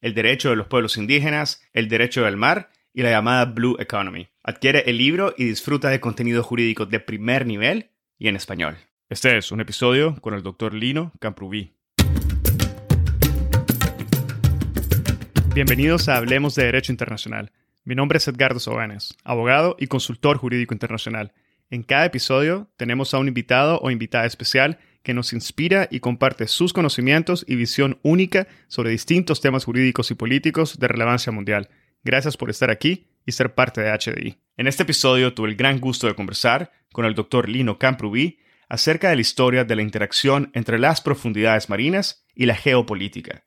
el derecho de los pueblos indígenas, el derecho del mar y la llamada Blue Economy. Adquiere el libro y disfruta de contenido jurídico de primer nivel y en español. Este es un episodio con el doctor Lino Camprubí. Bienvenidos a Hablemos de Derecho Internacional. Mi nombre es Edgardo Sobanes, abogado y consultor jurídico internacional. En cada episodio tenemos a un invitado o invitada especial que nos inspira y comparte sus conocimientos y visión única sobre distintos temas jurídicos y políticos de relevancia mundial. Gracias por estar aquí y ser parte de HDI. En este episodio tuve el gran gusto de conversar con el doctor Lino Camprubí acerca de la historia de la interacción entre las profundidades marinas y la geopolítica.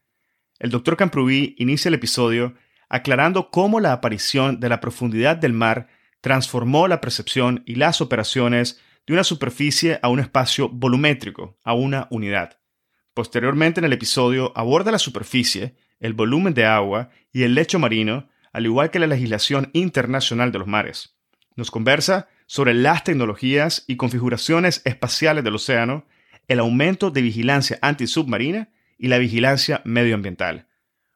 El doctor Camprubí inicia el episodio aclarando cómo la aparición de la profundidad del mar transformó la percepción y las operaciones de una superficie a un espacio volumétrico, a una unidad. Posteriormente en el episodio aborda la superficie, el volumen de agua y el lecho marino, al igual que la legislación internacional de los mares. Nos conversa sobre las tecnologías y configuraciones espaciales del océano, el aumento de vigilancia antisubmarina y la vigilancia medioambiental.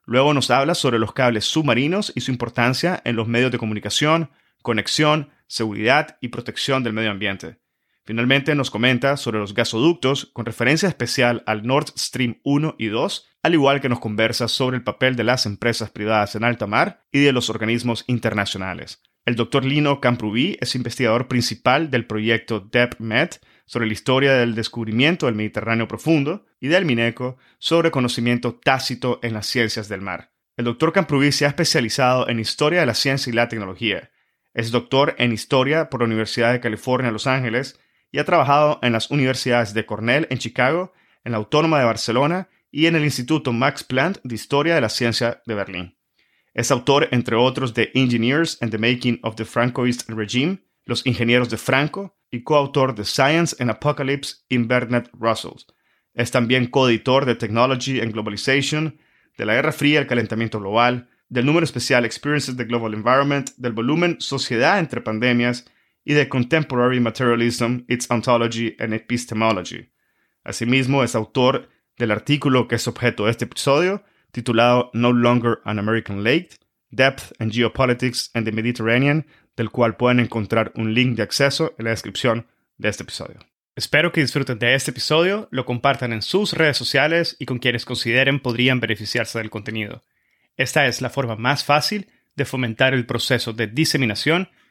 Luego nos habla sobre los cables submarinos y su importancia en los medios de comunicación, conexión, seguridad y protección del medio ambiente. Finalmente nos comenta sobre los gasoductos con referencia especial al Nord Stream 1 y 2, al igual que nos conversa sobre el papel de las empresas privadas en alta mar y de los organismos internacionales. El doctor Lino Camprubí es investigador principal del proyecto DEPMED sobre la historia del descubrimiento del Mediterráneo profundo y del Mineco sobre conocimiento tácito en las ciencias del mar. El doctor Camprubí se ha especializado en historia de la ciencia y la tecnología. Es doctor en historia por la Universidad de California, Los Ángeles, y ha trabajado en las universidades de Cornell en Chicago, en la Autónoma de Barcelona y en el Instituto Max Planck de Historia de la Ciencia de Berlín. Es autor, entre otros, de Engineers and the Making of the Francoist Regime, Los Ingenieros de Franco, y coautor de Science and Apocalypse in Bernard Russell. Es también coeditor de Technology and Globalization, de la Guerra Fría y el Calentamiento Global, del número especial Experiences the Global Environment, del volumen Sociedad entre Pandemias y de Contemporary Materialism, Its Ontology and Epistemology. Asimismo, es autor del artículo que es objeto de este episodio, titulado No Longer an American Lake, Depth and Geopolitics in the Mediterranean, del cual pueden encontrar un link de acceso en la descripción de este episodio. Espero que disfruten de este episodio, lo compartan en sus redes sociales y con quienes consideren podrían beneficiarse del contenido. Esta es la forma más fácil de fomentar el proceso de diseminación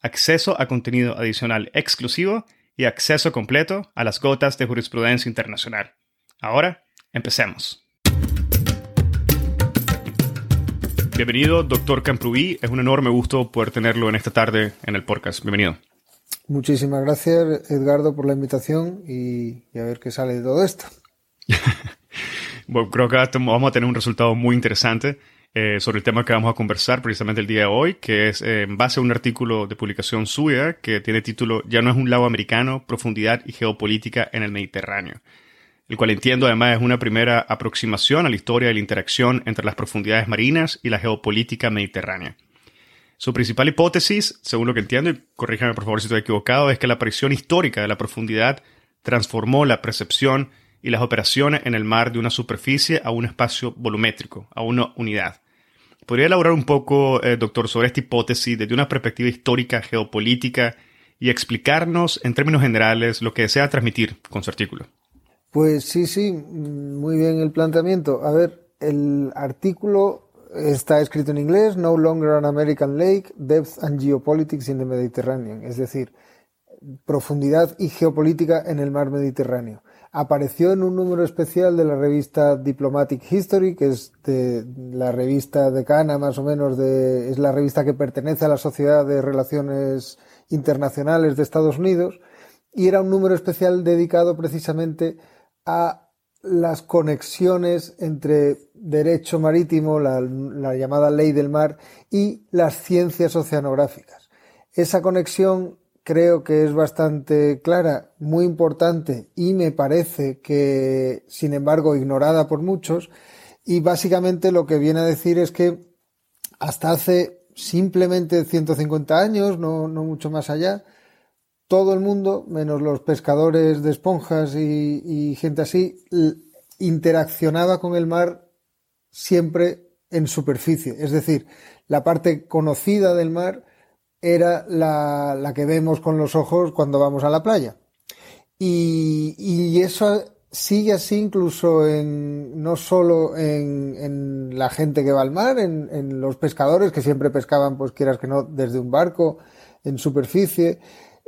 acceso a contenido adicional exclusivo y acceso completo a las gotas de jurisprudencia internacional. Ahora, empecemos. Bienvenido, doctor Camprubí. Es un enorme gusto poder tenerlo en esta tarde en el podcast. Bienvenido. Muchísimas gracias, Edgardo, por la invitación y, a ver qué sale de todo esto. bueno, creo que vamos a tener un resultado muy interesante. Eh, sobre el tema que vamos a conversar precisamente el día de hoy, que es eh, en base a un artículo de publicación suya que tiene título Ya no es un lago americano, profundidad y geopolítica en el Mediterráneo, el cual entiendo además es una primera aproximación a la historia de la interacción entre las profundidades marinas y la geopolítica mediterránea. Su principal hipótesis, según lo que entiendo, y corríjame por favor si estoy equivocado, es que la aparición histórica de la profundidad transformó la percepción y las operaciones en el mar de una superficie a un espacio volumétrico, a una unidad. ¿Podría elaborar un poco, eh, doctor, sobre esta hipótesis desde una perspectiva histórica, geopolítica y explicarnos en términos generales lo que desea transmitir con su artículo? Pues sí, sí, muy bien el planteamiento. A ver, el artículo está escrito en inglés, No Longer an American Lake, Depth and Geopolitics in the Mediterranean, es decir, profundidad y geopolítica en el mar Mediterráneo. Apareció en un número especial de la revista Diplomatic History, que es de la revista decana más o menos de, es la revista que pertenece a la Sociedad de Relaciones Internacionales de Estados Unidos, y era un número especial dedicado precisamente a las conexiones entre derecho marítimo, la, la, llamada ley del mar, y las ciencias oceanográficas. Esa conexión creo que es bastante clara, muy importante y me parece que, sin embargo, ignorada por muchos. Y básicamente lo que viene a decir es que hasta hace simplemente 150 años, no, no mucho más allá, todo el mundo, menos los pescadores de esponjas y, gente así, interaccionaba con el mar siempre en superficie. Es decir, la parte conocida del mar era la, que vemos con los ojos cuando vamos a la playa. Y, eso sigue así incluso en, no solo en, la gente que va al mar, en, en, los pescadores que siempre pescaban, pues quieras que no, desde un barco, en superficie,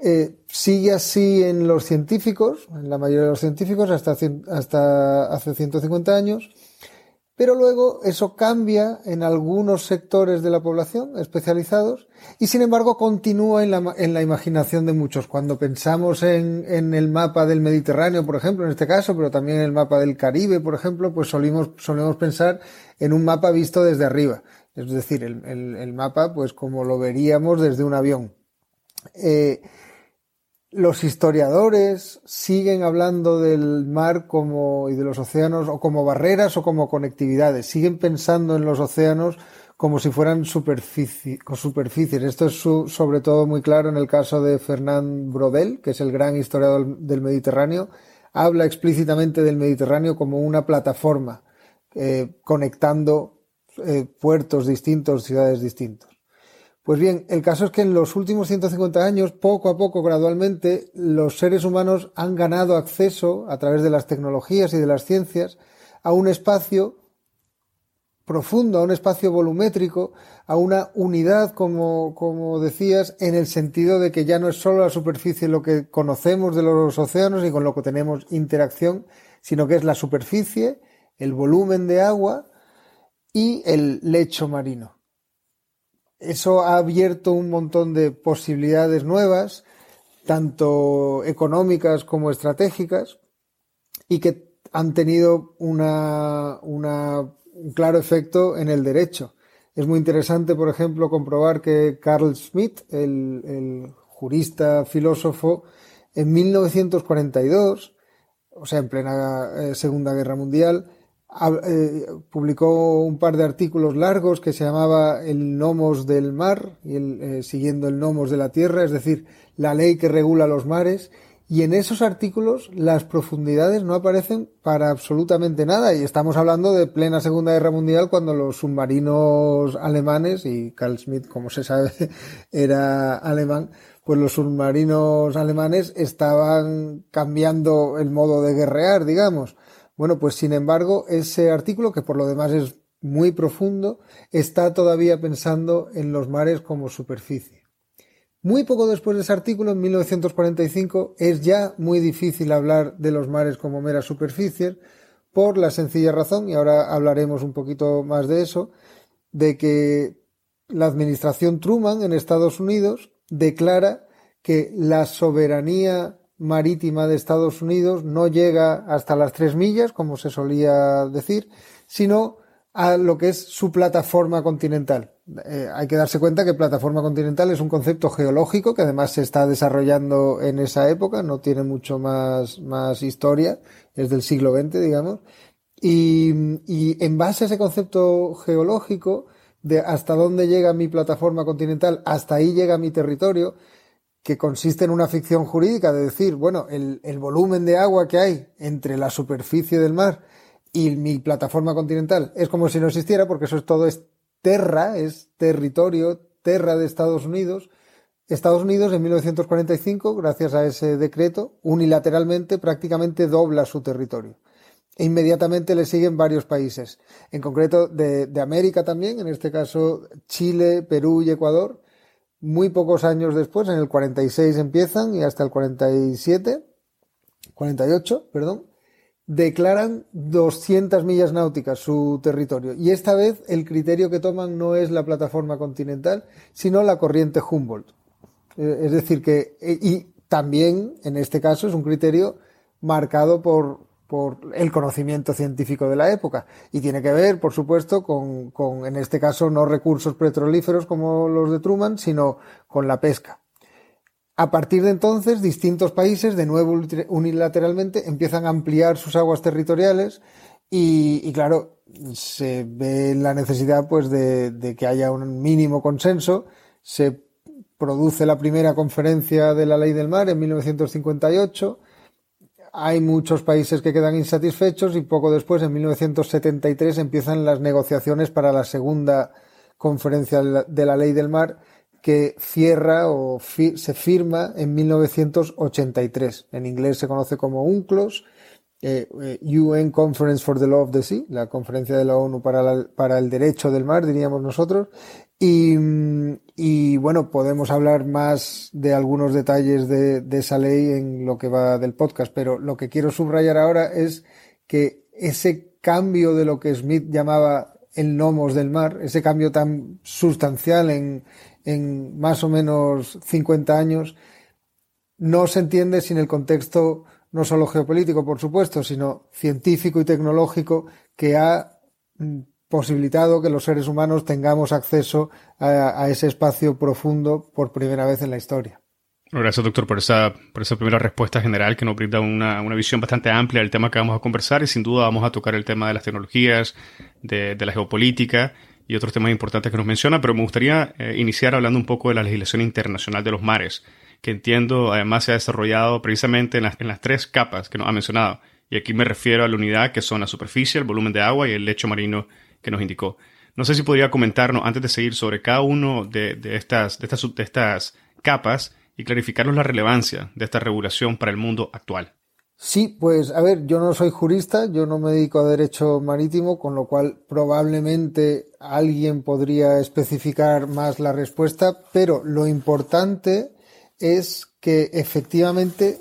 eh, sigue así en los científicos, en la mayoría de los científicos, hasta, hasta hace 150 años, pero luego eso cambia en algunos sectores de la población especializados y sin embargo continúa en la, en la imaginación de muchos. Cuando pensamos en, en, el mapa del Mediterráneo, por ejemplo, en este caso, pero también en el mapa del Caribe, por ejemplo, pues solemos pensar en un mapa visto desde arriba. Es decir, el, el, el mapa, pues como lo veríamos desde un avión. Eh, los historiadores siguen hablando del mar como y de los océanos o como barreras o como conectividades. Siguen pensando en los océanos como si fueran superficie, superficies. Esto es sobre todo muy claro en el caso de Fernand Brodel, que es el gran historiador del Mediterráneo. Habla explícitamente del Mediterráneo como una plataforma eh, conectando eh, puertos distintos, ciudades distintos. Pues bien, el caso es que en los últimos 150 años, poco a poco, gradualmente, los seres humanos han ganado acceso, a través de las tecnologías y de las ciencias, a un espacio profundo, a un espacio volumétrico, a una unidad, como, como decías, en el sentido de que ya no es solo la superficie lo que conocemos de los océanos y con lo que tenemos interacción, sino que es la superficie, el volumen de agua y el lecho marino. Eso ha abierto un montón de posibilidades nuevas, tanto económicas como estratégicas, y que han tenido una, un claro efecto en el derecho. Es muy interesante, por ejemplo, comprobar que Carl Schmitt, el, el jurista filósofo, en 1942, o sea, en plena eh, Segunda Guerra Mundial, eh, publicó un par de artículos largos que se llamaba El Nomos del Mar y el, eh, siguiendo el Nomos de la Tierra, es decir, la ley que regula los mares. Y en esos artículos las profundidades no aparecen para absolutamente nada. Y estamos hablando de plena Segunda Guerra Mundial cuando los submarinos alemanes, y Carl Schmitt, como se sabe, era alemán, pues los submarinos alemanes estaban cambiando el modo de guerrear, digamos. Bueno, pues sin embargo, ese artículo, que por lo demás es muy profundo, está todavía pensando en los mares como superficie. Muy poco después de ese artículo, en 1945, es ya muy difícil hablar de los mares como meras superficies por la sencilla razón, y ahora hablaremos un poquito más de eso, de que la administración Truman en Estados Unidos declara que la soberanía marítima de Estados Unidos no llega hasta las tres millas, como se solía decir, sino a lo que es su plataforma continental. Eh, hay que darse cuenta que plataforma continental es un concepto geológico que además se está desarrollando en esa época, no tiene mucho más, más historia, es del siglo XX, digamos. Y, y en base a ese concepto geológico, de hasta dónde llega mi plataforma continental, hasta ahí llega mi territorio, que consiste en una ficción jurídica de decir, bueno, el, el, volumen de agua que hay entre la superficie del mar y mi plataforma continental es como si no existiera, porque eso es todo es terra, es territorio, terra de Estados Unidos. Estados Unidos en 1945, gracias a ese decreto, unilateralmente prácticamente dobla su territorio. E inmediatamente le siguen varios países, en concreto de, de América también, en este caso Chile, Perú y Ecuador, muy pocos años después, en el 46 empiezan y hasta el 47, 48, perdón, declaran 200 millas náuticas su territorio. Y esta vez el criterio que toman no es la plataforma continental, sino la corriente Humboldt. Eh, es decir, que, eh, y también en este caso es un criterio marcado por, por el conocimiento científico de la época. Y tiene que ver, por supuesto, con, en este caso, no recursos petrolíferos como los de Truman, sino con la pesca. A partir de entonces, distintos países, de nuevo unilateralmente, empiezan a ampliar sus aguas territoriales y, y claro, se ve la necesidad pues de, de que haya un mínimo consenso. Se produce la primera conferencia de la ley del mar en 1958 hay muchos países que quedan insatisfechos y poco después, en 1973, empiezan las negociaciones para la segunda conferencia de la ley del mar que cierra o se firma en 1983. En inglés se conoce como UNCLOS, eh, eh, UN Conference for the Law of the Sea, la conferencia de la ONU para, para el derecho del mar, diríamos nosotros, y, y, bueno, podemos hablar más de algunos detalles de, de, esa ley en lo que va del podcast, pero lo que quiero subrayar ahora es que ese cambio de lo que Smith llamaba el nomos del mar, ese cambio tan sustancial en, en más o menos 50 años, no se entiende sin el contexto no solo geopolítico, por supuesto, sino científico y tecnológico que ha posibilitado que los seres humanos tengamos acceso a, ese espacio profundo por primera vez en la historia. Gracias, doctor, por esa, por esa primera respuesta general que nos brinda una, una, visión bastante amplia del tema que vamos a conversar y sin duda vamos a tocar el tema de las tecnologías, de, de la geopolítica y otros temas importantes que nos menciona, pero me gustaría eh, iniciar hablando un poco de la legislación internacional de los mares, que entiendo además se ha desarrollado precisamente en las, en las tres capas que nos ha mencionado. Y aquí me refiero a la unidad que son la superficie, el volumen de agua y el lecho marino que nos indicó. No sé si podría comentarnos antes de seguir sobre cada uno de, de, estas, de, estas, de estas capas y clarificarnos la relevancia de esta regulación para el mundo actual. Sí, pues a ver, yo no soy jurista, yo no me dedico a derecho marítimo, con lo cual probablemente alguien podría especificar más la respuesta, pero lo importante es que efectivamente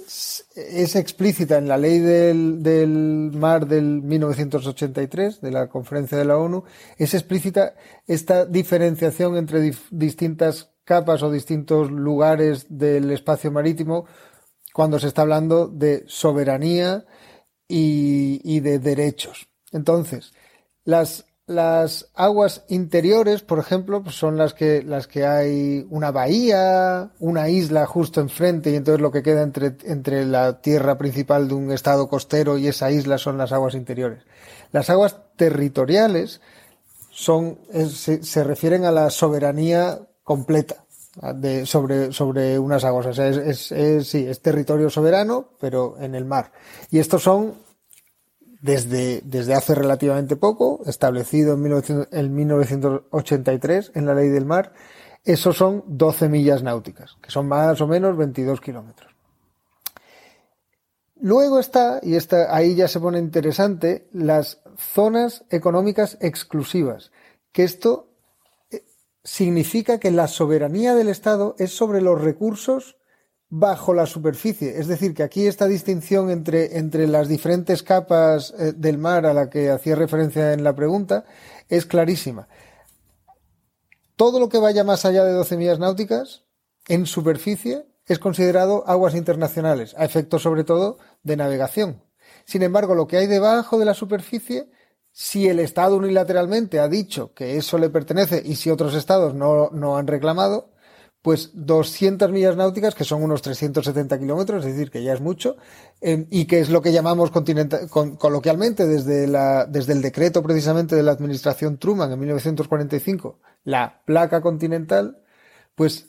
es explícita en la ley del, del, mar del 1983, de la conferencia de la ONU, es explícita esta diferenciación entre distintas capas o distintos lugares del espacio marítimo cuando se está hablando de soberanía y, y de derechos. Entonces, las las aguas interiores, por ejemplo, pues son las que, las que hay una bahía, una isla justo enfrente y entonces lo que queda entre, entre la tierra principal de un estado costero y esa isla son las aguas interiores. Las aguas territoriales son, se, se, refieren a la soberanía completa de, sobre, sobre unas aguas. O sea, es, es, es, sí, es territorio soberano, pero en el mar. Y estos son desde, desde hace relativamente poco, establecido en, 1900, en 1983 en la ley del mar, esos son 12 millas náuticas, que son más o menos 22 kilómetros. Luego está, y está, ahí ya se pone interesante, las zonas económicas exclusivas, que esto eh, significa que la soberanía del Estado es sobre los recursos bajo la superficie. Es decir, que aquí esta distinción entre, entre las diferentes capas eh, del mar a la que hacía referencia en la pregunta es clarísima. Todo lo que vaya más allá de 12 millas náuticas en superficie es considerado aguas internacionales, a efectos sobre todo de navegación. Sin embargo, lo que hay debajo de la superficie, si el Estado unilateralmente ha dicho que eso le pertenece y si otros Estados no, no han reclamado, pues 200 millas náuticas, que son unos 370 kilómetros, es decir, que ya es mucho, eh, y que es lo que llamamos con, coloquialmente desde, la, desde el decreto precisamente de la administración Truman en 1945, la placa continental, pues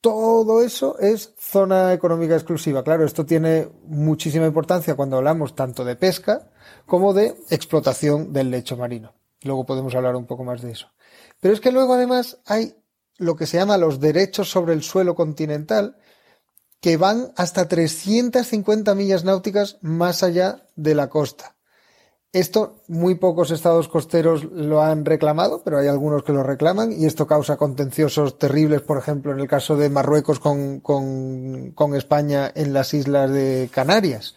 todo eso es zona económica exclusiva. Claro, esto tiene muchísima importancia cuando hablamos tanto de pesca como de explotación del lecho marino. Luego podemos hablar un poco más de eso. Pero es que luego además hay lo que se llama los derechos sobre el suelo continental, que van hasta 350 millas náuticas más allá de la costa. Esto muy pocos estados costeros lo han reclamado, pero hay algunos que lo reclaman y esto causa contenciosos terribles, por ejemplo, en el caso de Marruecos con, con, España en las islas de Canarias,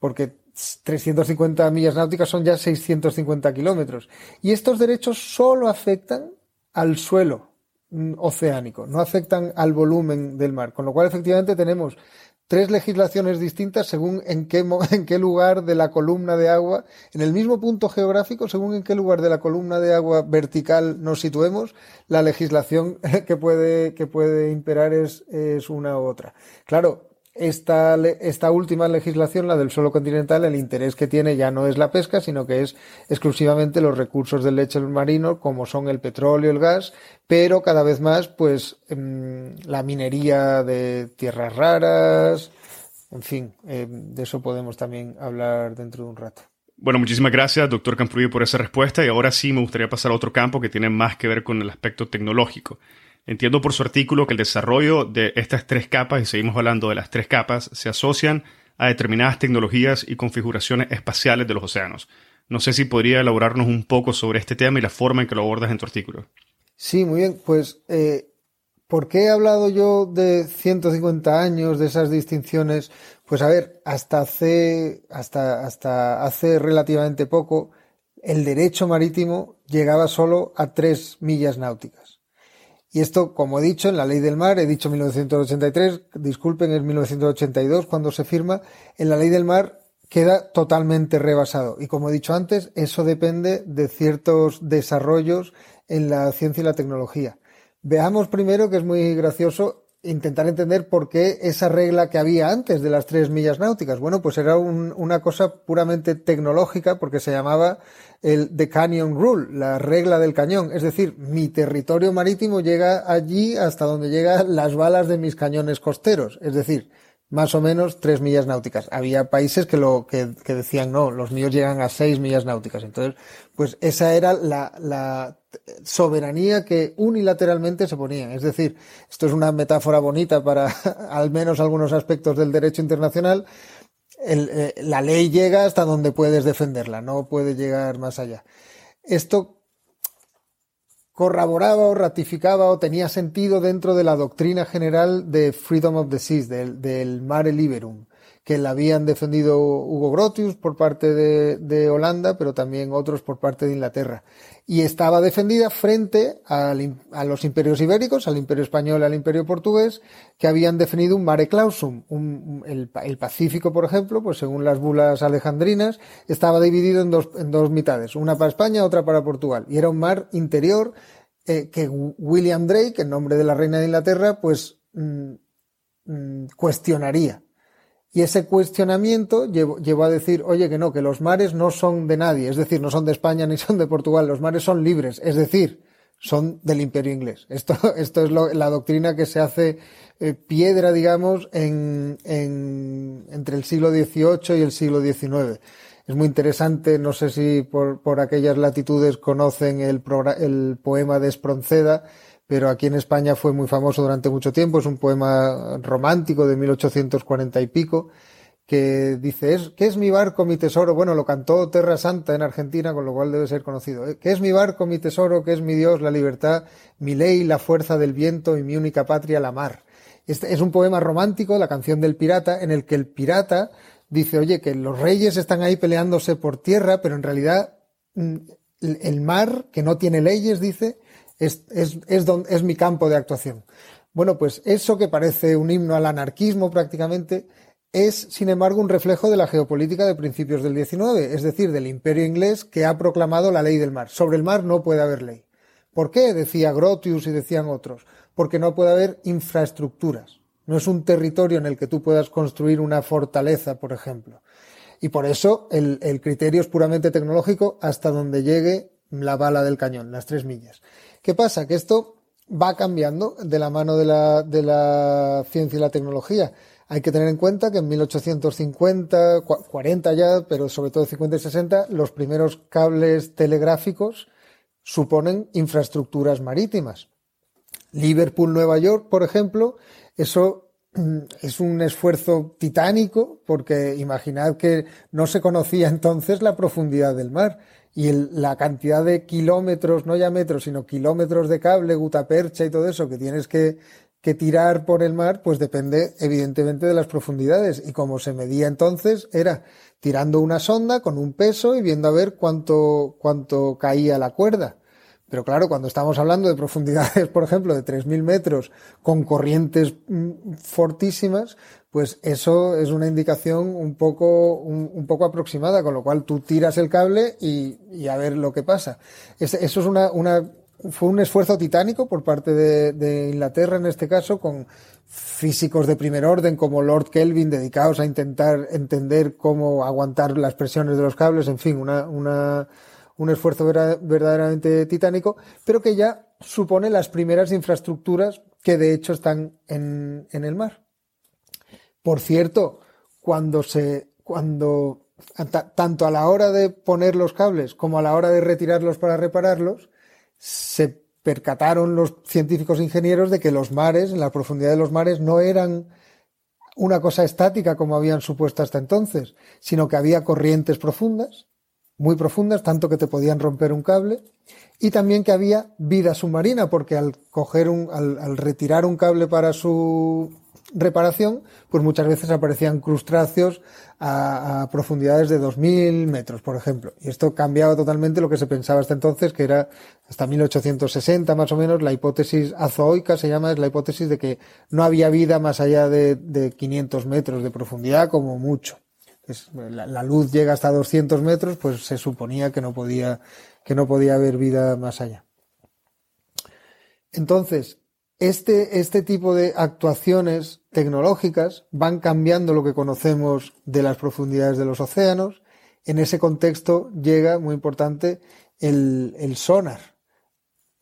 porque 350 millas náuticas son ya 650 kilómetros. Y estos derechos solo afectan al suelo oceánico, no afectan al volumen del mar, con lo cual efectivamente tenemos tres legislaciones distintas según en qué, en qué lugar de la columna de agua, en el mismo punto geográfico, según en qué lugar de la columna de agua vertical nos situemos, la legislación que puede, que puede imperar es, es una u otra. Claro, esta, esta última legislación, la del suelo continental, el interés que tiene ya no es la pesca, sino que es exclusivamente los recursos del leche marino, como son el petróleo, el gas, pero cada vez más, pues, em, la minería de tierras raras, en fin, em, de eso podemos también hablar dentro de un rato. Bueno, muchísimas gracias, doctor Camprubio, por esa respuesta. Y ahora sí me gustaría pasar a otro campo que tiene más que ver con el aspecto tecnológico. Entiendo por su artículo que el desarrollo de estas tres capas, y seguimos hablando de las tres capas, se asocian a determinadas tecnologías y configuraciones espaciales de los océanos. No sé si podría elaborarnos un poco sobre este tema y la forma en que lo abordas en tu artículo. Sí, muy bien. Pues, eh, ¿por qué he hablado yo de 150 años, de esas distinciones? Pues a ver, hasta hace, hasta, hasta hace relativamente poco, el derecho marítimo llegaba solo a tres millas náuticas. Y esto, como he dicho, en la ley del mar, he dicho 1983, disculpen, es 1982 cuando se firma, en la ley del mar queda totalmente rebasado. Y como he dicho antes, eso depende de ciertos desarrollos en la ciencia y la tecnología. Veamos primero, que es muy gracioso, intentar entender por qué esa regla que había antes de las tres millas náuticas. Bueno, pues era una cosa puramente tecnológica porque se llamaba el The Canyon Rule, la regla del cañón. Es decir, mi territorio marítimo llega allí hasta donde llegan las balas de mis cañones costeros. Es decir, más o menos tres millas náuticas. Había países que lo que, decían no, los míos llegan a seis millas náuticas. Entonces, pues esa era la, la soberanía que unilateralmente se ponía. Es decir, esto es una metáfora bonita para al menos algunos aspectos del derecho internacional. Eh, la ley llega hasta donde puedes defenderla, no puede llegar más allá. Esto corroboraba o ratificaba o tenía sentido dentro de la doctrina general de Freedom of the Seas, del, del Mare Liberum, que la habían defendido Hugo Grotius por parte de, Holanda, pero también otros por parte de Inglaterra y estaba defendida frente a los imperios ibéricos, al imperio español al imperio portugués, que habían definido un mare clausum. el, Pacífico, por ejemplo, pues según las bulas alejandrinas, estaba dividido en dos, en dos mitades, una para España, otra para Portugal. Y era un mar interior eh, que William Drake, en nombre de la reina de Inglaterra, pues mm, mm, cuestionaría. Y ese cuestionamiento llevó, a decir, oye, que no, que los mares no son de nadie, es decir, no son de España ni son de Portugal, los mares son libres, es decir, son del imperio inglés. Esto, esto es la doctrina que se hace eh, piedra, digamos, en, en, entre el siglo XVIII y el siglo XIX. Es muy interesante, no sé si por, por aquellas latitudes conocen el, el poema de Espronceda, pero aquí en España fue muy famoso durante mucho tiempo. Es un poema romántico de 1840 y pico que dice, ¿qué es mi barco, mi tesoro? Bueno, lo cantó Terra Santa en Argentina, con lo cual debe ser conocido. ¿eh? ¿Qué es mi barco, mi tesoro? ¿Qué es mi Dios, la libertad? Mi ley, la fuerza del viento y mi única patria, la mar. Este es un poema romántico, la canción del pirata, en el que el pirata dice, oye, que los reyes están ahí peleándose por tierra, pero en realidad mm, el mar, que no tiene leyes, dice, es, es, es, es mi campo de actuación. Bueno, pues eso que parece un himno al anarquismo prácticamente, es, sin embargo, un reflejo de la geopolítica de principios del XIX, es decir, del imperio inglés que ha proclamado la ley del mar. Sobre el mar no puede haber ley. ¿Por qué? Decía Grotius y decían otros. Porque no puede haber infraestructuras. No es un territorio en el que tú puedas construir una fortaleza, por ejemplo. Y por eso el, el criterio es puramente tecnológico hasta donde llegue la bala del cañón, las tres millas. ¿Qué pasa? Que esto va cambiando de la mano de la, ciencia y la tecnología. Hay que tener en cuenta que en 1850, 40 ya, pero sobre todo 50 y 60, los primeros cables telegráficos suponen infraestructuras marítimas. Liverpool, Nueva York, por ejemplo, eso mm, es un esfuerzo titánico porque imaginad que no se conocía entonces la profundidad del mar y la cantidad de kilómetros, no ya metros, sino kilómetros de cable, gutapercha y todo eso que tienes que, que tirar por el mar, pues depende evidentemente de las profundidades. Y como se medía entonces, era tirando una sonda con un peso y viendo a ver cuánto, cuánto caía la cuerda. Pero claro, cuando estamos hablando de profundidades, por ejemplo, de 3.000 metros con corrientes mm, fortísimas, pues eso es una indicación un poco, un, poco aproximada, con lo cual tú tiras el cable y, a ver lo que pasa. eso es una, fue un esfuerzo titánico por parte de, Inglaterra en este caso, con físicos de primer orden como Lord Kelvin dedicados a intentar entender cómo aguantar las presiones de los cables, en fin, una un esfuerzo verdaderamente titánico, pero que ya supone las primeras infraestructuras que de hecho están en, el mar. Por cierto, cuando se, cuando, tanto a la hora de poner los cables como a la hora de retirarlos para repararlos, se percataron los científicos ingenieros de que los mares, la profundidad de los mares, no eran una cosa estática como habían supuesto hasta entonces, sino que había corrientes profundas muy profundas, tanto que te podían romper un cable, y también que había vida submarina, porque al coger un, al, retirar un cable para su reparación, pues muchas veces aparecían crustáceos a, profundidades de 2.000 metros, por ejemplo. Y esto cambiaba totalmente lo que se pensaba hasta entonces, que era hasta 1860 más o menos, la hipótesis azoica se llama, es la hipótesis de que no había vida más allá de, de 500 metros de profundidad como mucho la, luz llega hasta 200 metros, pues se suponía que no podía, que no podía haber vida más allá. Entonces, este, este tipo de actuaciones tecnológicas van cambiando lo que conocemos de las profundidades de los océanos. En ese contexto llega, muy importante, el, sonar.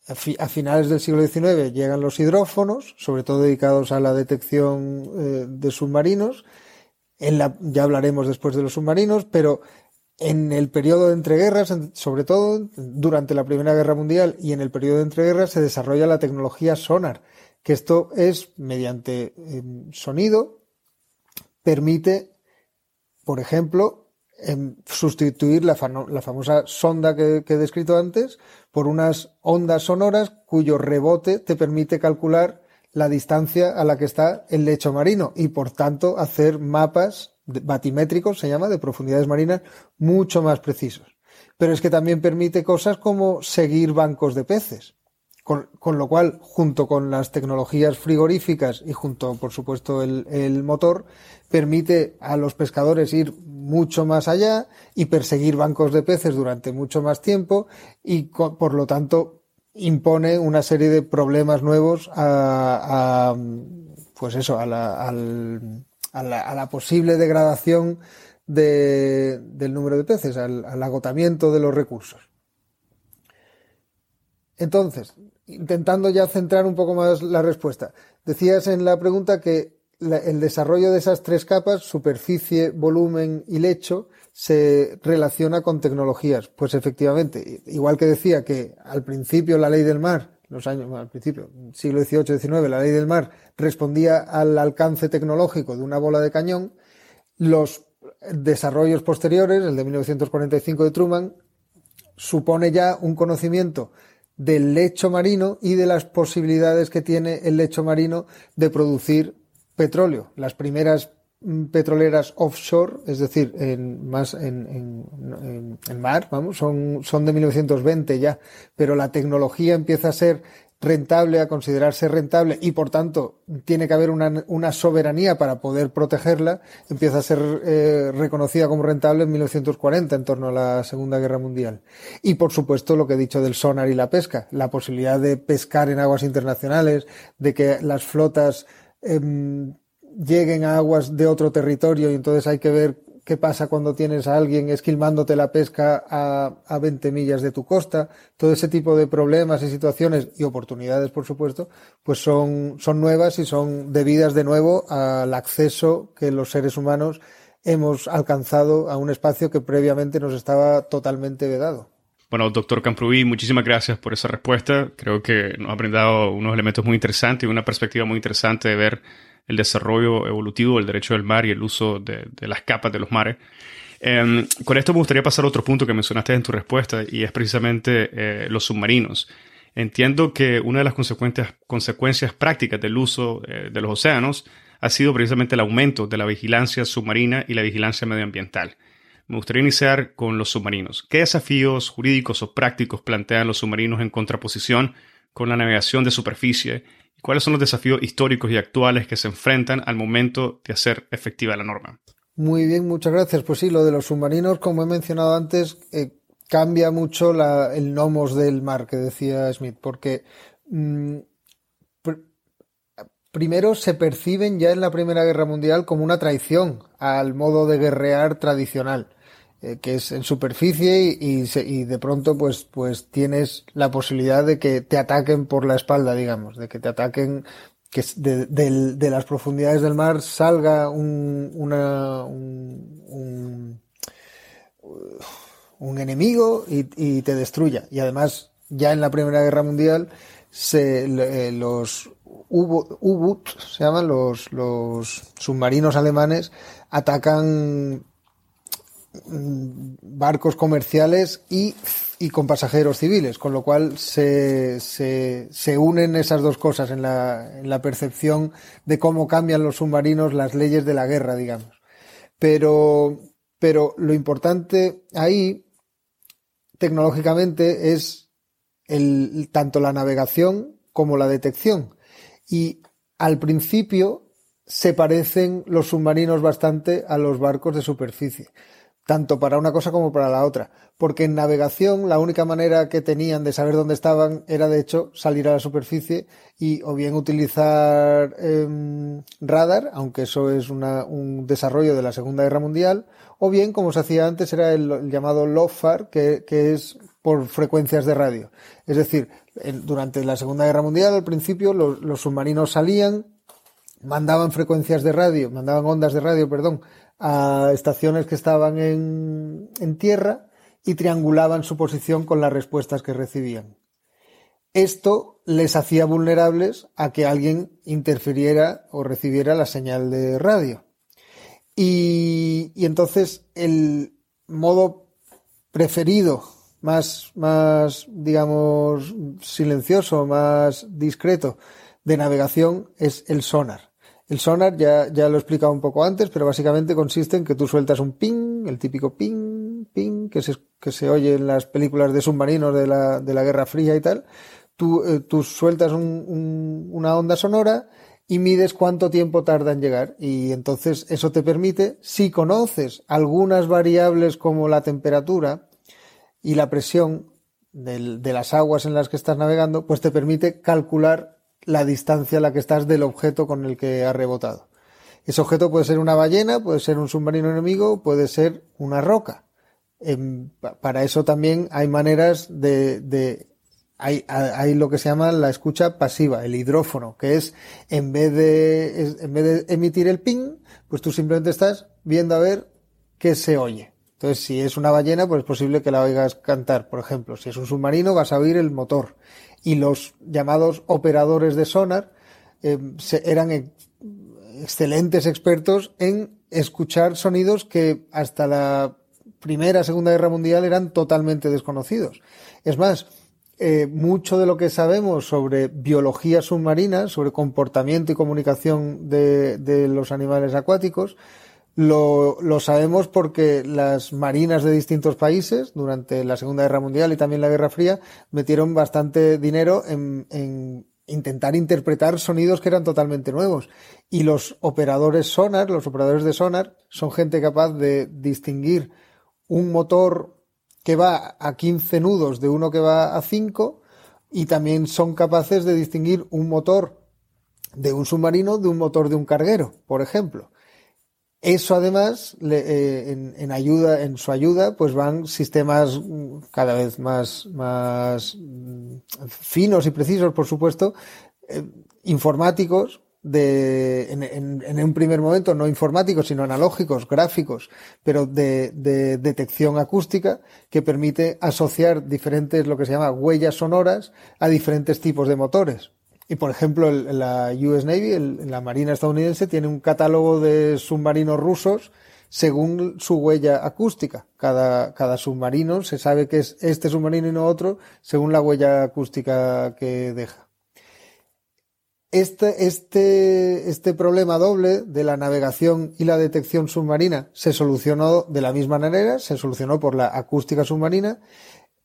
A, finales del siglo XIX llegan los hidrófonos, sobre todo dedicados a la detección eh, de submarinos, ya hablaremos después de los submarinos, pero en el periodo de entreguerras, sobre todo durante la Primera Guerra Mundial y en el periodo de entreguerras, se desarrolla la tecnología sonar, que esto es mediante em, sonido, permite, por ejemplo, em, sustituir la, famosa sonda que he descrito antes por unas ondas sonoras cuyo rebote te permite calcular la distancia a la que está el lecho marino y por tanto hacer mapas batimétricos, se llama, de profundidades marinas mucho más precisos. Pero es que también permite cosas como seguir bancos de peces. Con, lo cual, junto con las tecnologías frigoríficas y junto, por supuesto, el, motor, permite a los pescadores ir mucho más allá y perseguir bancos de peces durante mucho más tiempo y, por lo tanto, impone una serie de problemas nuevos a, pues eso, a la, a la, posible degradación del número de peces, al, agotamiento de los recursos. Entonces, intentando ya centrar un poco más la respuesta, decías en la pregunta que el desarrollo de esas tres capas, superficie, volumen y lecho, se relaciona con tecnologías. Pues efectivamente, igual que decía que al principio la ley del mar, los años, al principio, siglo XVIII, XIX, la ley del mar respondía al alcance tecnológico de una bola de cañón, los desarrollos posteriores, el de 1945 de Truman, supone ya un conocimiento del lecho marino y de las posibilidades que tiene el lecho marino de producir petróleo. Las primeras petroleras offshore, es decir, en, más en, en, mar, vamos, son, son de 1920 ya, pero la tecnología empieza a ser rentable, a considerarse rentable y por tanto tiene que haber una, una soberanía para poder protegerla, empieza a ser eh, reconocida como rentable en 1940 en torno a la Segunda Guerra Mundial. Y por supuesto lo que he dicho del sonar y la pesca, la posibilidad de pescar en aguas internacionales, de que las flotas em, lleguen a aguas de otro territorio y entonces hay que ver qué pasa cuando tienes a alguien esquilmándote la pesca a, a 20 millas de tu costa, todo ese tipo de problemas y situaciones y oportunidades, por supuesto, pues son, son nuevas y son debidas de nuevo al acceso que los seres humanos hemos alcanzado a un espacio que previamente nos estaba totalmente vedado. Bueno, doctor Camprubí, muchísimas gracias por esa respuesta. Creo que nos ha brindado unos elementos muy interesantes y una perspectiva muy interesante de ver el desarrollo evolutivo del derecho del mar y el uso de, las capas de los mares. Em, con esto me gustaría pasar a otro punto que mencionaste en tu respuesta y es precisamente eh, los submarinos. Entiendo que una de las consecuencias, consecuencias prácticas del uso eh, de los océanos ha sido precisamente el aumento de la vigilancia submarina y la vigilancia medioambiental. Me gustaría iniciar con los submarinos. ¿Qué desafíos jurídicos o prácticos plantean los submarinos en contraposición con la navegación de superficie ¿Cuáles son los desafíos históricos y actuales que se enfrentan al momento de hacer efectiva la norma? Muy bien, muchas gracias. Pues sí, lo de los submarinos, como he mencionado antes, eh, cambia mucho el nomos del mar que decía Smith, porque mm, primero se perciben ya en la Primera Guerra Mundial como una traición al modo de guerrear tradicional. Eh, que es en superficie y, de pronto pues, pues tienes la posibilidad de que te ataquen por la espalda, digamos, de que te ataquen, que de, las profundidades del mar salga un, una, un, un, enemigo y, te destruya. Y además, ya en la Primera Guerra Mundial, se, eh, los U-Boot, se llaman los, los submarinos alemanes, atacan barcos comerciales y, y, con pasajeros civiles, con lo cual se, se, se unen esas dos cosas en la, en la, percepción de cómo cambian los submarinos las leyes de la guerra, digamos. Pero, pero lo importante ahí, tecnológicamente, es el, tanto la navegación como la detección. Y al principio se parecen los submarinos bastante a los barcos de superficie tanto para una cosa como para la otra, porque en navegación la única manera que tenían de saber dónde estaban era de hecho salir a la superficie y o bien utilizar em, radar, aunque eso es un desarrollo de la Segunda Guerra Mundial, o bien como se hacía antes era el, llamado LOFAR, que, que, es por frecuencias de radio. Es decir, durante la Segunda Guerra Mundial al principio los submarinos salían, mandaban frecuencias de radio, mandaban ondas de radio, perdón, a estaciones que estaban en, en tierra y triangulaban su posición con las respuestas que recibían. Esto les hacía vulnerables a que alguien interfiriera o recibiera la señal de radio. Y, y entonces el modo preferido, más, más, digamos, silencioso, más discreto de navegación es el sonar. El sonar ya, ya lo he explicado un poco antes, pero básicamente consiste en que tú sueltas un ping, el típico ping, ping, que se, que se oye en las películas de submarinos de la, de la Guerra Fría y tal. Tú, eh, sueltas un, una onda sonora y mides cuánto tiempo tarda en llegar. Y entonces eso te permite, si conoces algunas variables como la temperatura y la presión de las aguas en las que estás navegando, pues te permite calcular la distancia a la que estás del objeto con el que ha rebotado. Ese objeto puede ser una ballena, puede ser un submarino enemigo, puede ser una roca. Para eso también hay maneras de, de hay, hay, lo que se llama la escucha pasiva, el hidrófono, que es en vez de en vez de emitir el ping, pues tú simplemente estás viendo a ver qué se oye. Entonces, si es una ballena, pues es posible que la oigas cantar, por ejemplo. Si es un submarino, vas a oír el motor y los llamados operadores de sonar eh, eran excelentes expertos en escuchar sonidos que hasta la Primera, Segunda Guerra Mundial eran totalmente desconocidos. Es más, eh, mucho de lo que sabemos sobre biología submarina, sobre comportamiento y comunicación de, de los animales acuáticos, lo, lo, sabemos porque las marinas de distintos países, durante la Segunda Guerra Mundial y también la Guerra Fría, metieron bastante dinero en, en intentar interpretar sonidos que eran totalmente nuevos. Y los operadores sonar, los operadores de sonar, son gente capaz de distinguir un motor que va a 15 nudos de uno que va a 5 y también son capaces de distinguir un motor de un submarino de un motor de un carguero, por ejemplo Eso además, eh, en, ayuda, en su ayuda, pues van sistemas cada vez más, más mm, finos y precisos, por supuesto, eh, informáticos, de, en, un primer momento no informáticos, sino analógicos, gráficos, pero de, detección acústica, que permite asociar diferentes, lo que se llama huellas sonoras, a diferentes tipos de motores. Y por ejemplo, la US Navy, la Marina estadounidense, tiene un catálogo de submarinos rusos según su huella acústica. Cada, submarino se sabe que es este submarino y no otro según la huella acústica que deja. Este, este, este problema doble de la navegación y la detección submarina se solucionó de la misma manera, se solucionó por la acústica submarina.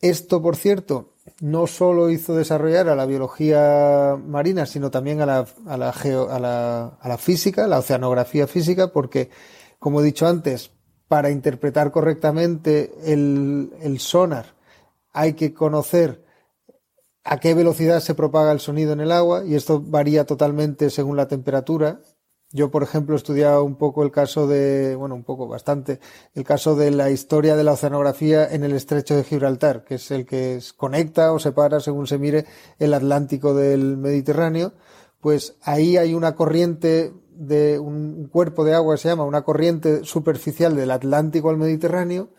Esto, por cierto, no solo hizo desarrollar a la biología marina, sino también a la, a la, a la, a la física, la oceanografía física, porque, como he dicho antes, para interpretar correctamente el, el sonar hay que conocer a qué velocidad se propaga el sonido en el agua y esto varía totalmente según la temperatura yo, por ejemplo, he estudiado un poco el caso de, bueno, un poco, bastante, el caso de la historia de la oceanografía en el estrecho de Gibraltar, que es el que conecta o separa, según se mire, el Atlántico del Mediterráneo. Pues ahí hay una corriente de un cuerpo de agua, se llama una corriente superficial del Atlántico al Mediterráneo,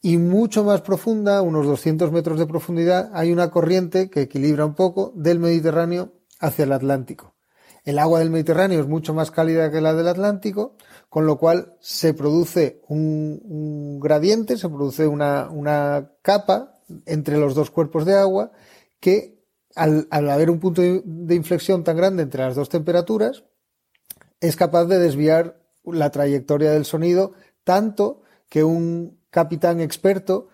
y mucho más profunda, unos 200 metros de profundidad, hay una corriente que equilibra un poco del Mediterráneo hacia el Atlántico. El agua del Mediterráneo es mucho más cálida que la del Atlántico, con lo cual se produce un, gradiente, se produce una, capa entre los dos cuerpos de agua que al, haber un punto de inflexión tan grande entre las dos temperaturas, es capaz de desviar la trayectoria del sonido tanto que un capitán experto,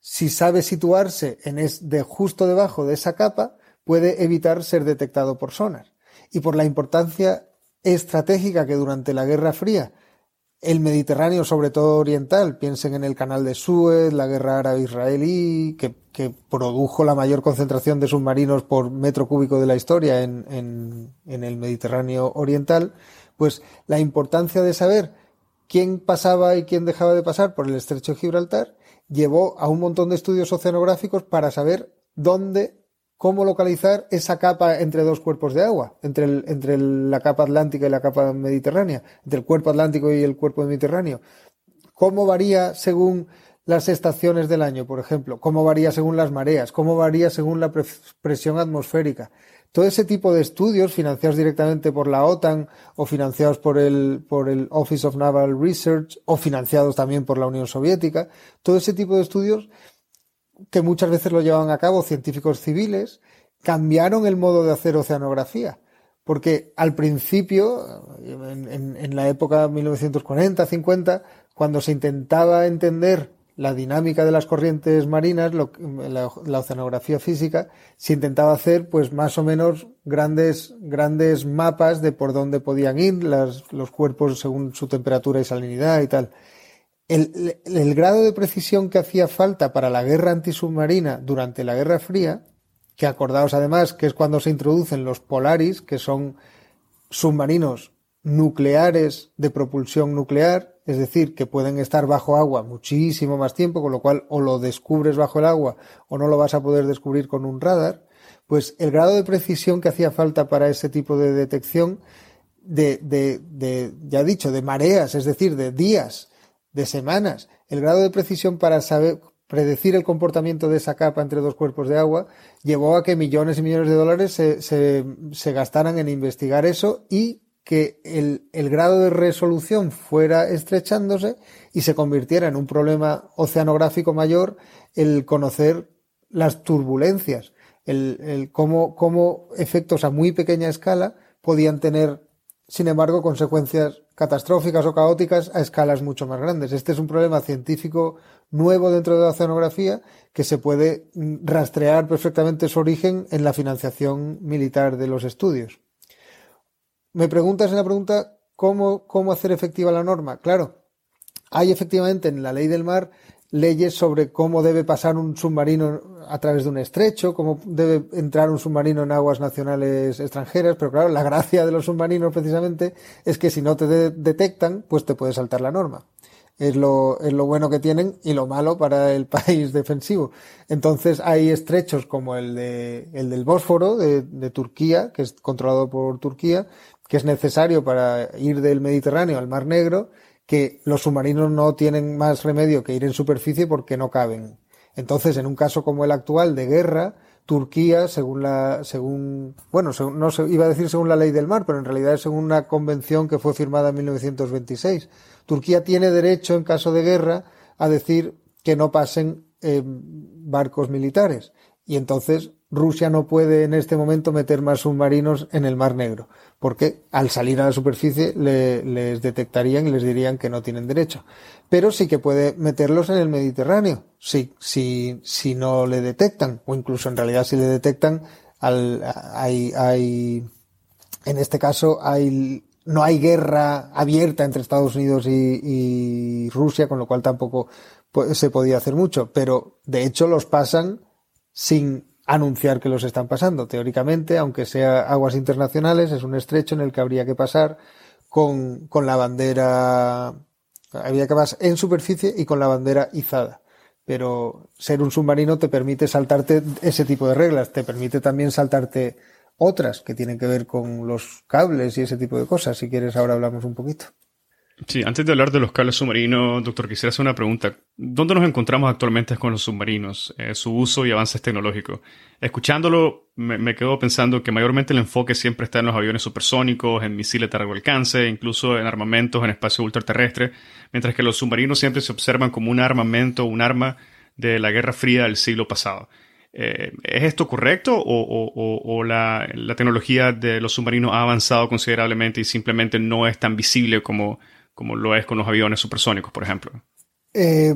si sabe situarse en de justo debajo de esa capa, puede evitar ser detectado por sonar y por la importancia estratégica que durante la Guerra Fría el Mediterráneo, sobre todo oriental, piensen en el canal de Suez, la guerra árabe-israelí, que, produjo la mayor concentración de submarinos por metro cúbico de la historia en, en, en el Mediterráneo oriental, pues la importancia de saber quién pasaba y quién dejaba de pasar por el estrecho de Gibraltar llevó a un montón de estudios oceanográficos para saber dónde cómo localizar esa capa entre dos cuerpos de agua, entre, la capa atlántica y la capa mediterránea, entre el cuerpo atlántico y el cuerpo mediterráneo. ¿Cómo varía según las estaciones del año, por ejemplo? ¿Cómo varía según las mareas? ¿Cómo varía según la presión atmosférica? Todo ese tipo de estudios financiados directamente por la OTAN o financiados por el Office of Naval Research o financiados también por la Unión Soviética, todo ese tipo de estudios que muchas veces lo llevaban a cabo científicos civiles, cambiaron el modo de hacer oceanografía. Porque al principio, en, la época 1940-50, cuando se intentaba entender la dinámica de las corrientes marinas, la, oceanografía física, se intentaba hacer pues más o menos grandes, grandes mapas de por dónde podían ir los cuerpos según su temperatura y salinidad y tal el, grado de precisión que hacía falta para la guerra antisubmarina durante la Guerra Fría, que acordaos además que es cuando se introducen los Polaris, que son submarinos nucleares de propulsión nuclear, es decir, que pueden estar bajo agua muchísimo más tiempo, con lo cual o lo descubres bajo el agua o no lo vas a poder descubrir con un radar, pues el grado de precisión que hacía falta para ese tipo de detección de, de, ya dicho, de mareas, es decir, de días, de semanas. El grado de precisión para saber predecir el comportamiento de esa capa entre dos cuerpos de agua llevó a que millones y millones de dólares se, se, gastaran en investigar eso y que el, el, grado de resolución fuera estrechándose y se convirtiera en un problema oceanográfico mayor el conocer las turbulencias, el, el cómo, cómo efectos a muy pequeña escala podían tener, sin embargo, consecuencias catastróficas o caóticas a escalas mucho más grandes. Este es un problema científico nuevo dentro de la oceanografía que se puede mm, rastrear perfectamente su origen en la financiación militar de los estudios. Me preguntas en la pregunta cómo, cómo hacer efectiva la norma. Claro, hay efectivamente en la ley del mar leyes sobre cómo debe pasar un submarino a través de un estrecho, cómo debe entrar un submarino en aguas nacionales extranjeras, pero claro, la gracia de los submarinos precisamente es que si no te detectan, pues te puede saltar la norma. Es lo, es lo bueno que tienen y lo malo para el país defensivo. Entonces hay estrechos como el, de, el del Bósforo de, de Turquía, que es controlado por Turquía, que es necesario para ir del Mediterráneo al Mar Negro, que los submarinos no tienen más remedio que ir en superficie porque no caben. Entonces, en un caso como el actual de guerra, Turquía, según la, según, bueno, no se, iba a decir según la ley del mar, pero en realidad es según una convención que fue firmada en 1926. Turquía tiene derecho, en caso de guerra, a decir que no pasen eh, barcos militares. Y entonces Rusia no puede en este momento meter más submarinos en el Mar Negro, porque al salir a la superficie les detectarían y les dirían que no tienen derecho. Pero sí que puede meterlos en el Mediterráneo, si, si, si no le detectan, o incluso en realidad si le detectan, al, hay, hay, en este caso hay, no hay guerra abierta entre Estados Unidos y, y Rusia, con lo cual tampoco se podía hacer mucho, pero de hecho los pasan sin anunciar que los están pasando. Teóricamente, aunque sea aguas internacionales, es un estrecho en el que habría que pasar con, con la bandera, habría que pasar en superficie y con la bandera izada. Pero ser un submarino te permite saltarte ese tipo de reglas, te permite también saltarte otras que tienen que ver con los cables y ese tipo de cosas. Si quieres, ahora hablamos un poquito. Sí, antes de hablar de los cables submarinos, doctor, quisiera hacer una pregunta. ¿Dónde nos encontramos actualmente con los submarinos, eh, su uso y avances tecnológicos? Escuchándolo, me, quedo pensando que mayormente el enfoque siempre está en los aviones supersónicos, en misiles de largo alcance, incluso en armamentos en espacio ultraterrestre, mientras que los submarinos siempre se observan como un armamento, un arma de la Guerra Fría del siglo pasado. Eh, ¿Es esto correcto o, la, la, tecnología de los submarinos ha avanzado considerablemente y simplemente no es tan visible como, como lo es con los aviones supersónicos, por ejemplo? Eh,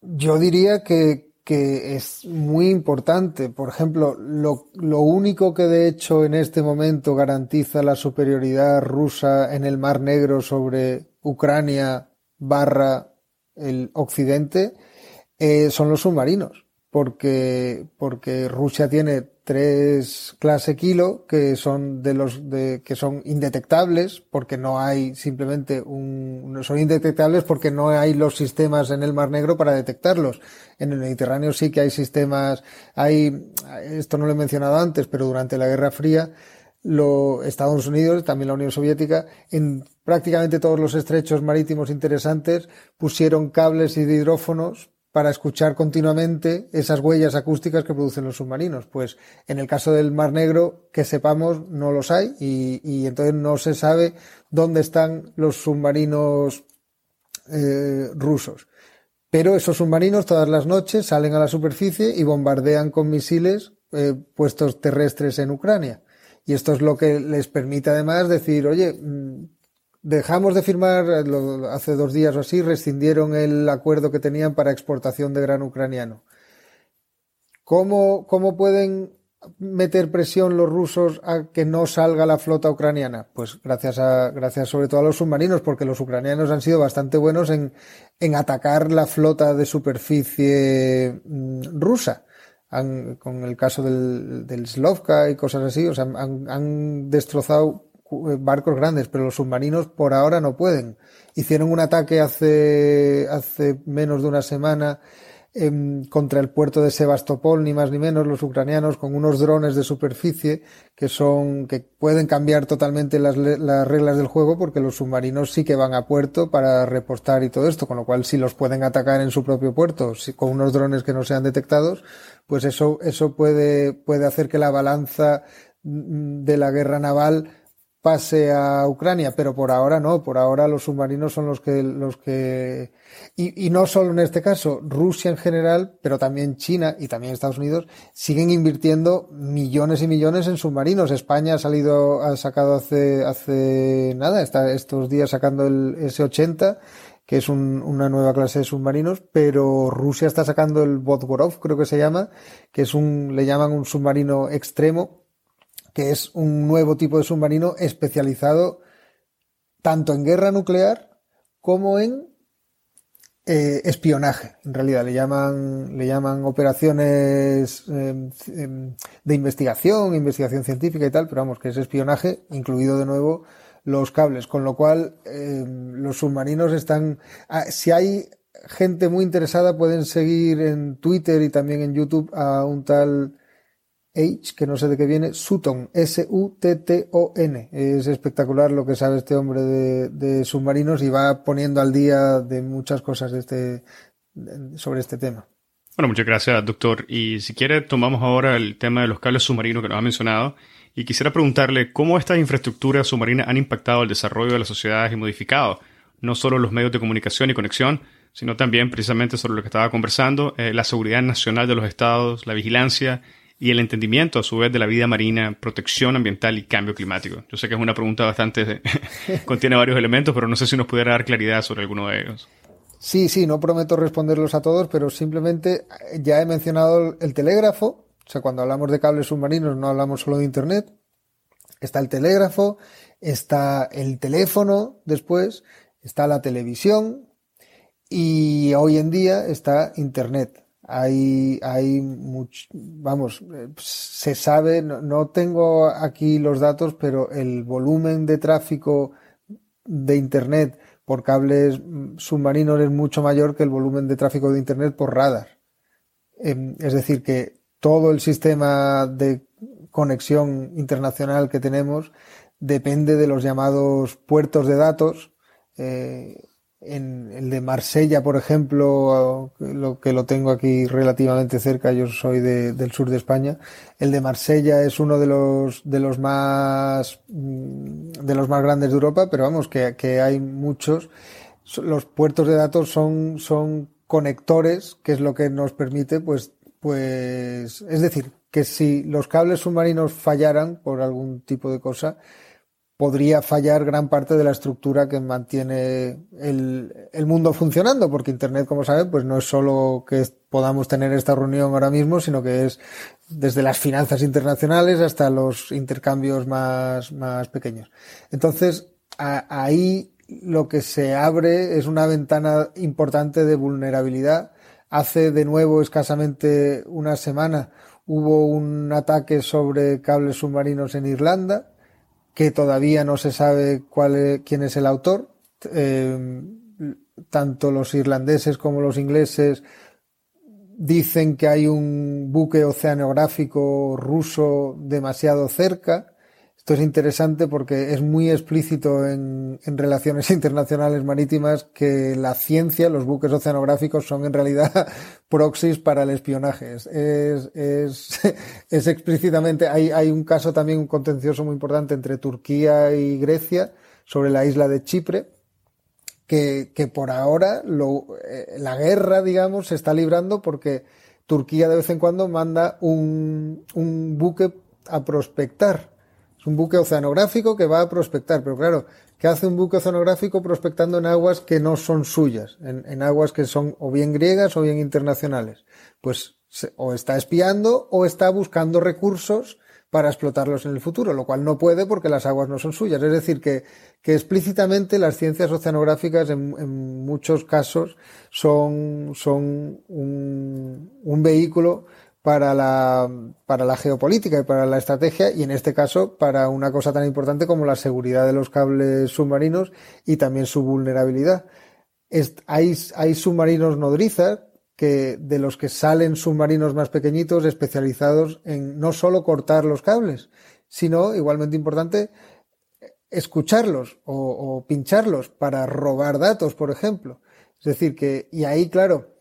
yo diría que, es muy importante. Por ejemplo, lo, único que de hecho en este momento garantiza la superioridad rusa en el Mar Negro sobre Ucrania barra el Occidente eh, son los submarinos porque, porque Rusia tiene tres clase kilo que son de los de, que son indetectables porque no hay simplemente un, son indetectables porque no hay los sistemas en el Mar Negro para detectarlos. En el Mediterráneo sí que hay sistemas, hay, esto no lo he mencionado antes, pero durante la Guerra Fría, los Estados Unidos, también la Unión Soviética, en prácticamente todos los estrechos marítimos interesantes pusieron cables y hidrófonos para escuchar continuamente esas huellas acústicas que producen los submarinos. Pues en el caso del Mar Negro, que sepamos, no los hay y, entonces no se sabe dónde están los submarinos eh, rusos. Pero esos submarinos todas las noches salen a la superficie y bombardean con misiles eh, puestos terrestres en Ucrania. Y esto es lo que les permite además decir, oye, dejamos de firmar, hace dos días o así, rescindieron el acuerdo que tenían para exportación de grano ucraniano. ¿Cómo, cómo pueden meter presión los rusos a que no salga la flota ucraniana? Pues gracias a, gracias sobre todo a los submarinos, porque los ucranianos han sido bastante buenos en, en atacar la flota de superficie mm, rusa. con el caso del, del Slovka y cosas así, o sea, han, destrozado eh, barcos grandes, pero los submarinos por ahora no pueden. Hicieron un ataque hace, hace menos de una semana em, contra el puerto de Sebastopol, ni más ni menos, los ucranianos, con unos drones de superficie que son, que pueden cambiar totalmente las, las reglas del juego porque los submarinos sí que van a puerto para repostar y todo esto, con lo cual si los pueden atacar en su propio puerto si, con unos drones que no sean detectados, pues eso, eso puede, puede hacer que la balanza mm, de la guerra naval pase a Ucrania, pero por ahora no, por ahora los submarinos son los que, los que, y, y, no solo en este caso, Rusia en general, pero también China y también Estados Unidos siguen invirtiendo millones y millones en submarinos. España ha salido, ha sacado hace, hace nada, está estos días sacando el S-80, que es un, una nueva clase de submarinos, pero Rusia está sacando el Vodvorov, creo que se llama, que es un, le llaman un submarino extremo, que es un nuevo tipo de submarino especializado tanto en guerra nuclear como en eh, espionaje. En realidad le llaman, le llaman operaciones em, em, de investigación, investigación científica y tal, pero vamos, que es espionaje, incluido de nuevo los cables, con lo cual em, los submarinos están, ah, si hay gente muy interesada pueden seguir en Twitter y también en YouTube a un tal H, que no sé de qué viene, Sutton, S-U-T-T-O-N. Es espectacular lo que sabe este hombre de, submarinos y va poniendo al día de muchas cosas este, sobre este tema. Bueno, muchas gracias, doctor. Y si quiere, tomamos ahora el tema de los cables submarinos que nos ha mencionado. Y quisiera preguntarle cómo estas infraestructuras submarinas han impactado el desarrollo de las sociedades y modificado no solo los medios de comunicación y conexión, sino también precisamente sobre lo que estaba conversando, eh, la seguridad nacional de los estados, la vigilancia y el entendimiento a su vez de la vida marina, protección ambiental y cambio climático. Yo sé que es una pregunta bastante, contiene varios elementos, pero no sé si nos pudiera dar claridad sobre alguno de ellos. Sí, sí, no prometo responderlos a todos, pero simplemente eh, ya he mencionado el telégrafo, o sea, cuando hablamos de cables submarinos no hablamos solo de Internet, está el telégrafo, está el teléfono después, está la televisión y hoy en día está Internet hay, hay vamos, se sabe, no, tengo aquí los datos, pero el volumen de tráfico de Internet por cables submarinos es mucho mayor que el volumen de tráfico de Internet por radar. Em, es decir, que todo el sistema de conexión internacional que tenemos depende de los llamados puertos de datos, eh, en el de Marsella, por ejemplo, lo que lo tengo aquí relativamente cerca, yo soy del sur de España. El de Marsella es uno de los de los más mm, de los más grandes de Europa, pero vamos que, que hay muchos. Los puertos de datos son son conectores, que es lo que nos permite, pues pues es decir, que si los cables submarinos fallaran por algún tipo de cosa, podría fallar gran parte de la estructura que mantiene el, el, mundo funcionando, porque Internet, como saben, pues no es solo que podamos tener esta reunión ahora mismo, sino que es desde las finanzas internacionales hasta los intercambios más, más pequeños. Entonces, ahí lo que se abre es una ventana importante de vulnerabilidad. Hace de nuevo escasamente una semana hubo un ataque sobre cables submarinos en Irlanda, que todavía no se sabe cuál quién es el autor. Eh, tanto los irlandeses como los ingleses dicen que hay un buque oceanográfico ruso demasiado cerca. Esto es interesante porque es muy explícito en, relaciones internacionales marítimas que la ciencia, los buques oceanográficos son en realidad proxies para el espionaje. Es, es, es explícitamente, hay, hay un caso también, un contencioso muy importante entre Turquía y Grecia sobre la isla de Chipre, que, que por ahora eh, la guerra, digamos, se está librando porque Turquía de vez en cuando manda un, un buque a prospectar un buque oceanográfico que va a prospectar, pero claro, ¿qué hace un buque oceanográfico prospectando en aguas que no son suyas? En, aguas que son o bien griegas o bien internacionales. Pues o está espiando o está buscando recursos para explotarlos en el futuro, lo cual no puede porque las aguas no son suyas. Es decir, que, explícitamente las ciencias oceanográficas en, en muchos casos son, son un, un vehículo para la, para la geopolítica y para la estrategia y en este caso para una cosa tan importante como la seguridad de los cables submarinos y también su vulnerabilidad. hay, hay submarinos nodrizas que, de los que salen submarinos más pequeñitos especializados en no solo cortar los cables, sino, igualmente importante, escucharlos o, o pincharlos para robar datos, por ejemplo. Es decir, que, y ahí, claro,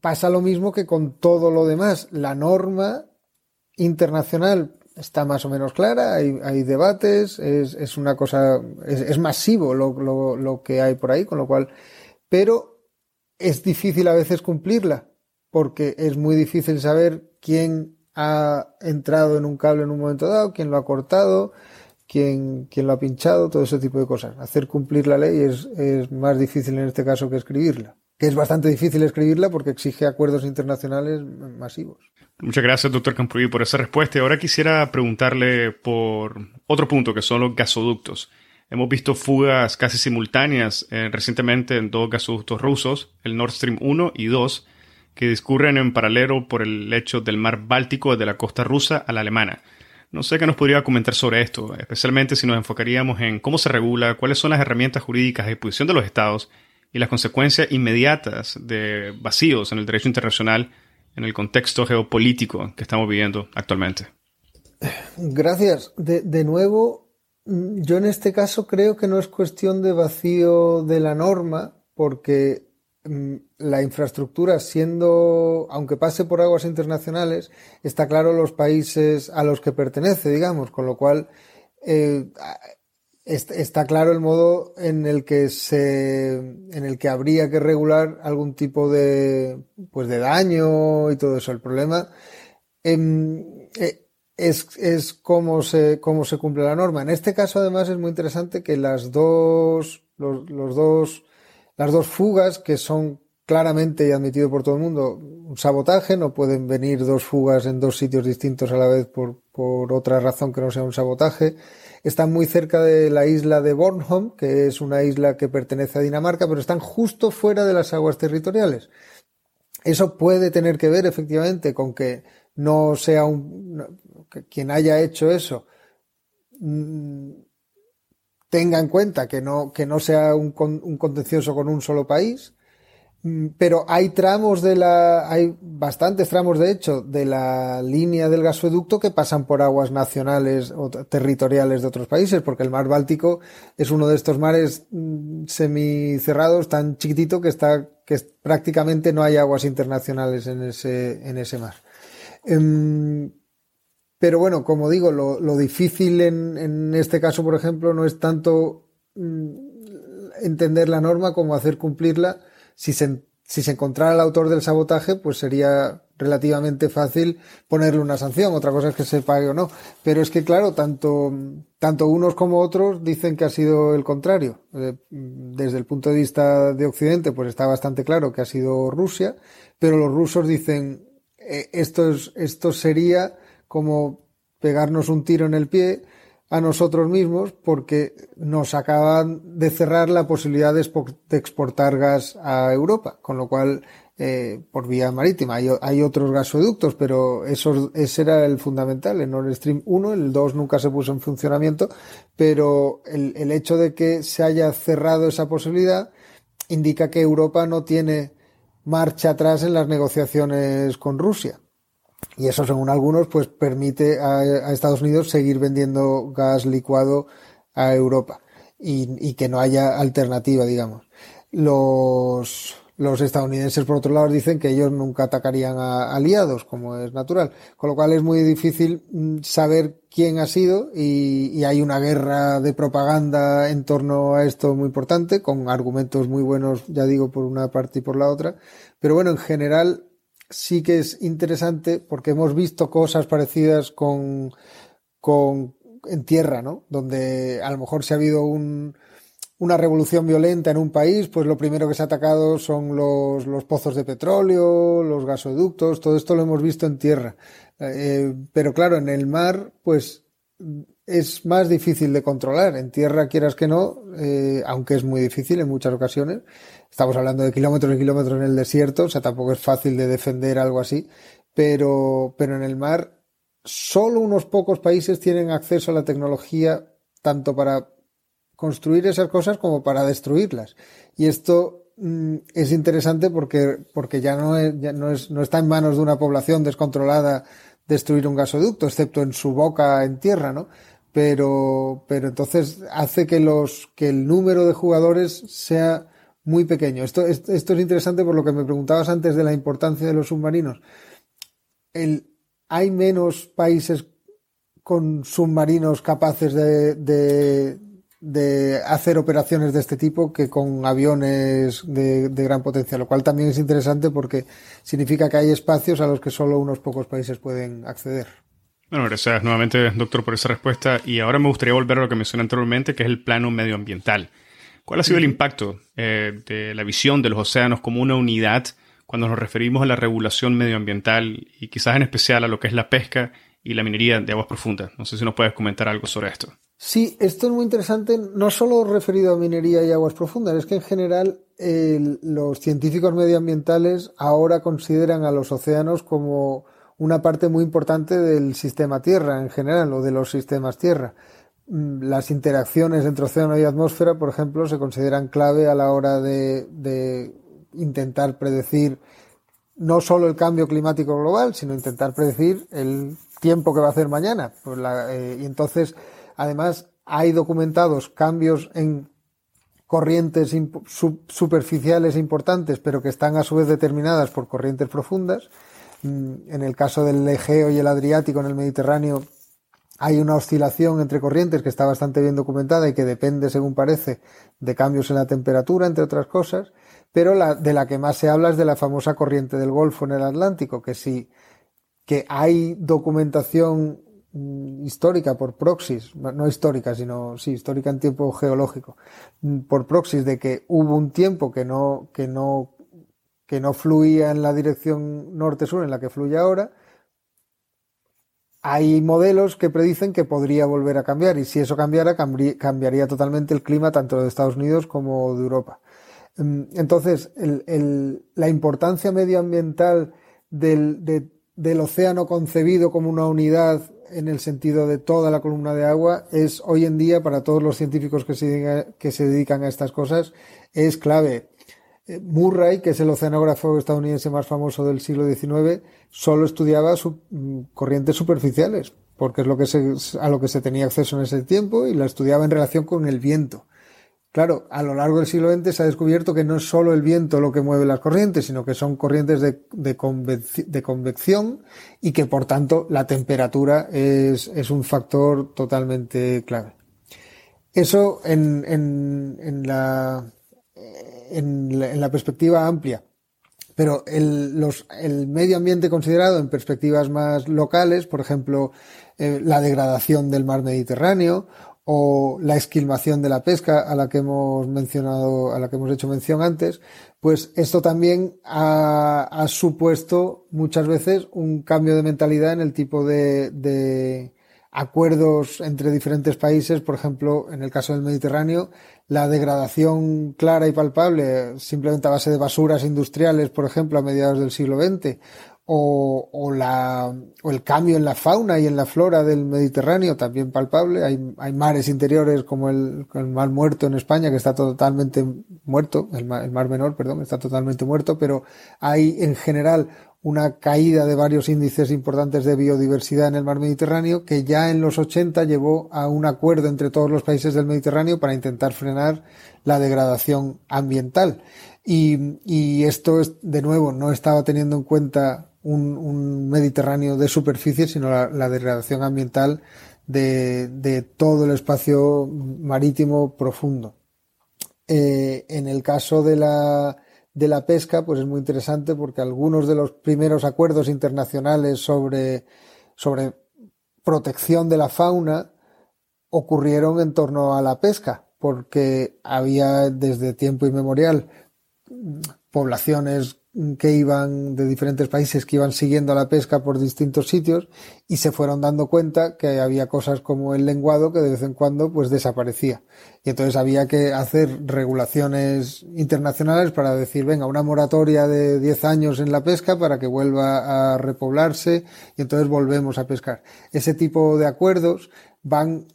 pasa lo mismo que con todo lo demás. La norma internacional está más o menos clara, hay, debates, es, es, una cosa, es, es masivo lo, lo, lo, que hay por ahí, con lo cual, pero es difícil a veces cumplirla, porque es muy difícil saber quién ha entrado en un cable en un momento dado, quién lo ha cortado, quién, quién lo ha pinchado, todo ese tipo de cosas. Hacer cumplir la ley es, es más difícil en este caso que escribirla que es bastante difícil escribirla porque exige acuerdos internacionales masivos. Muchas gracias, doctor Campuy, por esa respuesta. Ahora quisiera preguntarle por otro punto, que son los gasoductos. Hemos visto fugas casi simultáneas eh, recientemente en dos gasoductos rusos, el Nord Stream 1 y 2, que discurren en paralelo por el lecho del mar Báltico de la costa rusa a la alemana. No sé qué nos podría comentar sobre esto, especialmente si nos enfocaríamos en cómo se regula, cuáles son las herramientas jurídicas a disposición de los estados y las consecuencias inmediatas de vacíos en el derecho internacional en el contexto geopolítico que estamos viviendo actualmente. Gracias. De, nuevo, mm, yo en este caso creo que no es cuestión de vacío de la norma, porque mm, la infraestructura, siendo, aunque pase por aguas internacionales, está claro los países a los que pertenece, digamos, con lo cual eh, está claro el modo en el que se, en el que habría que regular algún tipo de, pues de daño y todo eso. El problema, em, eh, es, es cómo, se, cómo se cumple la norma. En este caso, además, es muy interesante que las dos, los, los dos, las dos fugas que son claramente y admitido por todo el mundo un sabotaje, no pueden venir dos fugas en dos sitios distintos a la vez por, por otra razón que no sea un sabotaje. Están muy cerca de la isla de Bornholm, que es una isla que pertenece a Dinamarca, pero están justo fuera de las aguas territoriales. Eso puede tener que ver efectivamente con que no sea un, quien haya hecho eso mm, tenga en cuenta que no, que no sea un, un contencioso con un solo país, pero hay tramos de la, hay bastantes tramos de hecho de la línea del gasoducto que pasan por aguas nacionales o territoriales de otros países, porque el mar Báltico es uno de estos mares mm, semicerrados tan chiquitito que está, que prácticamente no hay aguas internacionales en ese, en ese mar. Em, pero bueno, como digo, lo, difícil en, este caso, por ejemplo, no es tanto mm, entender la norma como hacer cumplirla. Si se, si se encontrara el autor del sabotaje, pues sería relativamente fácil ponerle una sanción. Otra cosa es que se pague o no. Pero es que, claro, tanto, tanto unos como otros dicen que ha sido el contrario. Eh, desde el punto de vista de Occidente, pues está bastante claro que ha sido Rusia, pero los rusos dicen, eh, esto, es, esto sería como pegarnos un tiro en el pie a nosotros mismos porque nos acaban de cerrar la posibilidad de, exportar gas a Europa, con lo cual eh, por vía marítima. Hay, otros gasoductos, pero eso, ese era el fundamental. El Nord Stream 1, el 2 nunca se puso en funcionamiento, pero el, el hecho de que se haya cerrado esa posibilidad indica que Europa no tiene marcha atrás en las negociaciones con Rusia. Y eso, según algunos, pues permite a, Estados Unidos seguir vendiendo gas licuado a Europa y, que no haya alternativa, digamos. Los, los estadounidenses, por otro lado, dicen que ellos nunca atacarían a aliados, como es natural. Con lo cual es muy difícil mm, saber quién ha sido y, y, hay una guerra de propaganda en torno a esto muy importante, con argumentos muy buenos, ya digo, por una parte y por la otra. Pero bueno, en general sí que es interesante porque hemos visto cosas parecidas con, con en tierra, ¿no? Donde a lo mejor si ha habido un, una revolución violenta en un país, pues lo primero que se ha atacado son los, los pozos de petróleo, los gasoductos, todo esto lo hemos visto en tierra. Eh, pero claro, en el mar, pues es más difícil de controlar. En tierra, quieras que no, eh, aunque es muy difícil en muchas ocasiones, Estamos hablando de kilómetros y kilómetros en el desierto, o sea, tampoco es fácil de defender algo así, pero, pero en el mar solo unos pocos países tienen acceso a la tecnología tanto para construir esas cosas como para destruirlas. Y esto mm, es interesante porque, porque ya, no, es, ya no, es, no está en manos de una población descontrolada destruir un gasoducto, excepto en su boca en tierra, ¿no? Pero, pero entonces hace que los, que el número de jugadores sea muy pequeño. Esto, esto, es interesante por lo que me preguntabas antes de la importancia de los submarinos. Hay menos países con submarinos capaces de, hacer operaciones de este tipo que con aviones de, gran potencia, lo cual también es interesante porque significa que hay espacios a los que solo unos pocos países pueden acceder. Bueno, gracias nuevamente, doctor, por esa respuesta. Y ahora me gustaría volver a lo que mencioné anteriormente, que es el plano medioambiental. ¿Cuál ha sido el impacto eh, de la visión de los océanos como una unidad cuando nos referimos a la regulación medioambiental y quizás en especial a lo que es la pesca y la minería de aguas profundas? No sé si nos puedes comentar algo sobre esto. Sí, esto es muy interesante, no solo referido a minería y aguas profundas, es que en general los científicos medioambientales ahora consideran a los océanos como una parte muy importante del sistema Tierra en general o de los sistemas Tierra. Mm, las interacciones entre océano y atmósfera, por ejemplo, se consideran clave a la hora de, intentar predecir no solo el cambio climático global, sino intentar predecir el tiempo que va a hacer mañana. Pues eh, y entonces Además, hay documentados cambios en corrientes superficiales importantes, pero que están a su vez determinadas por corrientes profundas. Mm, en el caso del Egeo y el Adriático en el Mediterráneo, hay una oscilación entre corrientes que está bastante bien documentada y que depende, según parece, de cambios en la temperatura, entre otras cosas, pero la, de la que más se habla es de la famosa corriente del Golfo en el Atlántico, que sí, que hay documentación Mm, histórica por proxies, no histórica, sino sí, histórica en tiempo geológico, mm, por proxies de que hubo un tiempo que no, que no, que no fluía en la dirección norte-sur en la que fluye ahora, hay modelos que predicen que podría volver a cambiar y si eso cambiara, cambiaría totalmente el clima tanto de Estados Unidos como de Europa. Mm, entonces, la importancia medioambiental del, del océano concebido como una unidad en el sentido de toda la columna de agua es hoy en día para todos los científicos que se, que se dedican a estas cosas es clave. Eh, Murray, que es el oceanógrafo estadounidense más famoso del siglo XIX, solo estudiaba mm, corrientes superficiales, porque es lo que a lo que se tenía acceso en ese tiempo y la estudiaba en relación con el viento. Claro, a lo largo del siglo XX se ha descubierto que no es solo el viento lo que mueve las corrientes, sino que son corrientes de, convección y que por tanto la temperatura es, un factor totalmente clave. Eso en, la, en, la, perspectiva amplia. Pero el, medio ambiente considerado en perspectivas más locales, por ejemplo, eh, la degradación del mar Mediterráneo o la esquilmación de la pesca a la que hemos mencionado, a la que hemos hecho mención antes, pues esto también ha, supuesto muchas veces un cambio de mentalidad en el tipo de, acuerdos entre diferentes países, por ejemplo, en el caso del Mediterráneo, la degradación clara y palpable, simplemente a base de basuras industriales, por ejemplo, a mediados del siglo XX, o, o, la, o el cambio en la fauna y en la flora del Mediterráneo también palpable. Hay, hay mares interiores como el, el, Mar Muerto en España que está totalmente muerto, el mar, el mar Menor, perdón, está totalmente muerto, pero hay en general una caída de varios índices importantes de biodiversidad en el mar Mediterráneo que ya en los 80 llevó a un acuerdo entre todos los países del Mediterráneo para intentar frenar la degradación ambiental. Y, y esto, es, de nuevo, no estaba teniendo en cuenta un, Mediterráneo de superficie, sino la, degradación ambiental de, todo el espacio marítimo profundo. Eh, en el caso de la, de la pesca, pues es muy interesante porque algunos de los primeros acuerdos internacionales sobre, sobre protección de la fauna ocurrieron en torno a la pesca, porque había desde tiempo inmemorial poblaciones que iban de diferentes países que iban siguiendo la pesca por distintos sitios y se fueron dando cuenta que había cosas como el lenguado que de vez en cuando pues desaparecía. Y entonces había que hacer regulaciones internacionales para decir venga una moratoria de 10 años en la pesca para que vuelva a repoblarse y entonces volvemos a pescar ese tipo de acuerdos van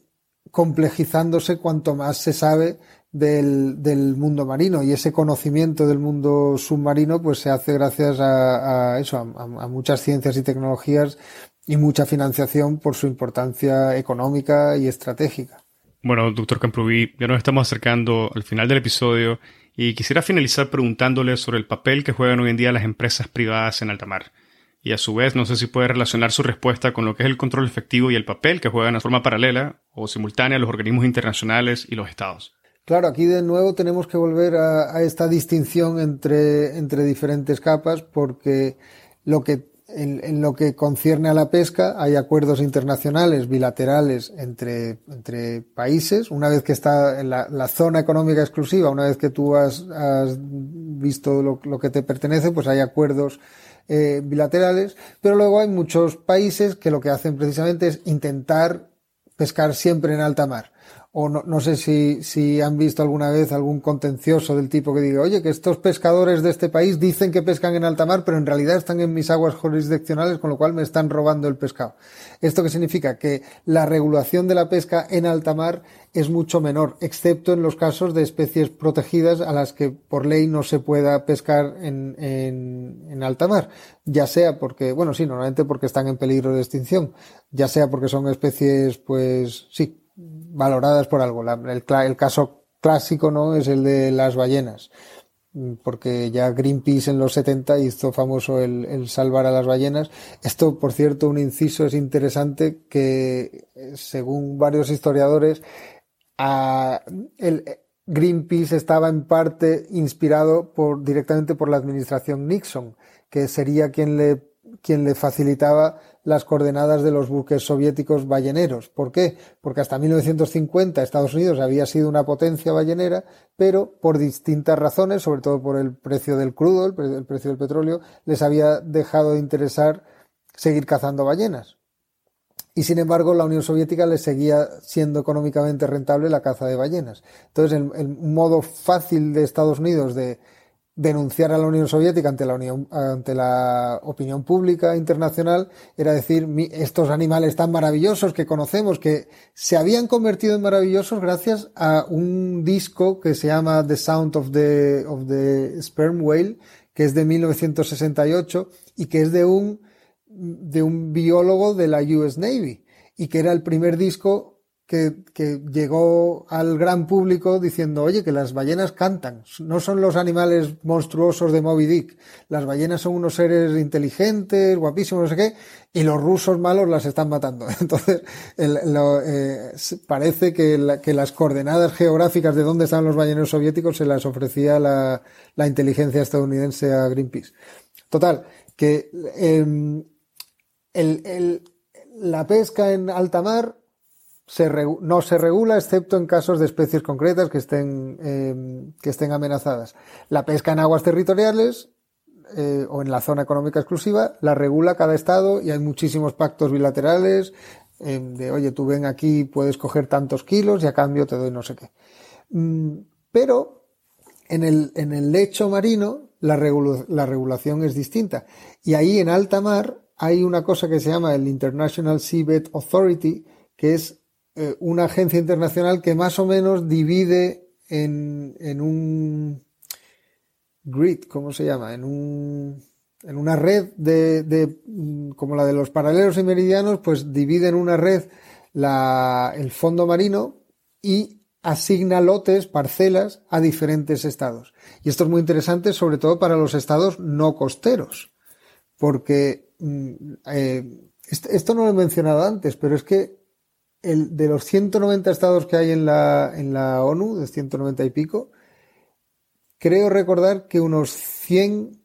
complejizándose cuanto más se sabe del, mundo marino y ese conocimiento del mundo submarino pues se hace gracias a, eso, a, muchas ciencias y tecnologías y mucha financiación por su importancia económica y estratégica. Bueno, doctor Camproví, ya nos estamos acercando al final del episodio y quisiera finalizar preguntándole sobre el papel que juegan hoy en día las empresas privadas en alta mar. Y a su vez, no sé si puede relacionar su respuesta con lo que es el control efectivo y el papel que juegan de forma paralela o simultánea los organismos internacionales y los estados. Claro, aquí de nuevo tenemos que volver a, esta distinción entre, entre, diferentes capas porque lo que, en, lo que concierne a la pesca hay acuerdos internacionales bilaterales entre, entre países. Una vez que está en la, zona económica exclusiva, una vez que tú has, has visto lo, que te pertenece, pues hay acuerdos eh, bilaterales. Pero luego hay muchos países que lo que hacen precisamente es intentar pescar siempre en alta mar o no, no sé si, si, han visto alguna vez algún contencioso del tipo que diga, oye, que estos pescadores de este país dicen que pescan en alta mar, pero en realidad están en mis aguas jurisdiccionales, con lo cual me están robando el pescado. ¿Esto qué significa? Que la regulación de la pesca en alta mar es mucho menor, excepto en los casos de especies protegidas a las que por ley no se pueda pescar en, en, en alta mar, ya sea porque, bueno, sí, normalmente porque están en peligro de extinción, ya sea porque son especies, pues sí, valoradas por algo. el, caso clásico no es el de las ballenas, porque ya Greenpeace en los 70 hizo famoso el, salvar a las ballenas. Esto, por cierto, un inciso es interesante que, según varios historiadores, el Greenpeace estaba en parte inspirado por, directamente por la administración Nixon, que sería quien le, quien le facilitaba las coordenadas de los buques soviéticos balleneros. ¿Por qué? Porque hasta 1950 Estados Unidos había sido una potencia ballenera, pero por distintas razones, sobre todo por el precio del crudo, el, precio del petróleo, les había dejado de interesar seguir cazando ballenas. Y sin embargo, la Unión Soviética les seguía siendo económicamente rentable la caza de ballenas. Entonces, el modo fácil de Estados Unidos de denunciar a la Unión Soviética ante la, Unión, ante la opinión pública internacional era decir, estos animales tan maravillosos que conocemos, que se habían convertido en maravillosos gracias a un disco que se llama The Sound of the, of the Sperm Whale, que es de 1968 y que es de un, de un biólogo de la US Navy y que era el primer disco que, que, llegó al gran público diciendo, oye, que las ballenas cantan, no son los animales monstruosos de Moby Dick, las ballenas son unos seres inteligentes, guapísimos, no sé qué, y los rusos malos las están matando. Entonces, eh, parece que, que, las coordenadas geográficas de dónde están los balleneros soviéticos se las ofrecía la, la inteligencia estadounidense a Greenpeace. Total, que em, el, el, la pesca en alta mar no se regula excepto en casos de especies concretas que estén, em, que estén amenazadas. La pesca en aguas territoriales eh, o en la zona económica exclusiva la regula cada estado y hay muchísimos pactos bilaterales em, de, oye, tú ven aquí, puedes coger tantos kilos y a cambio te doy no sé qué. Mm, pero en el, en el lecho marino la, la regulación es distinta. Y ahí en alta mar hay una cosa que se llama el International Seabed Authority, que es eh, una agencia internacional que más o menos divide en, en un grid, ¿cómo se llama? En un en una red de, de, como la de los paralelos y meridianos, pues divide en una red la, el fondo marino y asigna lotes, parcelas a diferentes estados. Y esto es muy interesante, sobre todo para los estados no costeros, porque mm, eh, esto no lo he mencionado antes, pero es que el, de los 190 estados que hay en la, en la ONU, de 190 y pico, creo recordar que unos 100,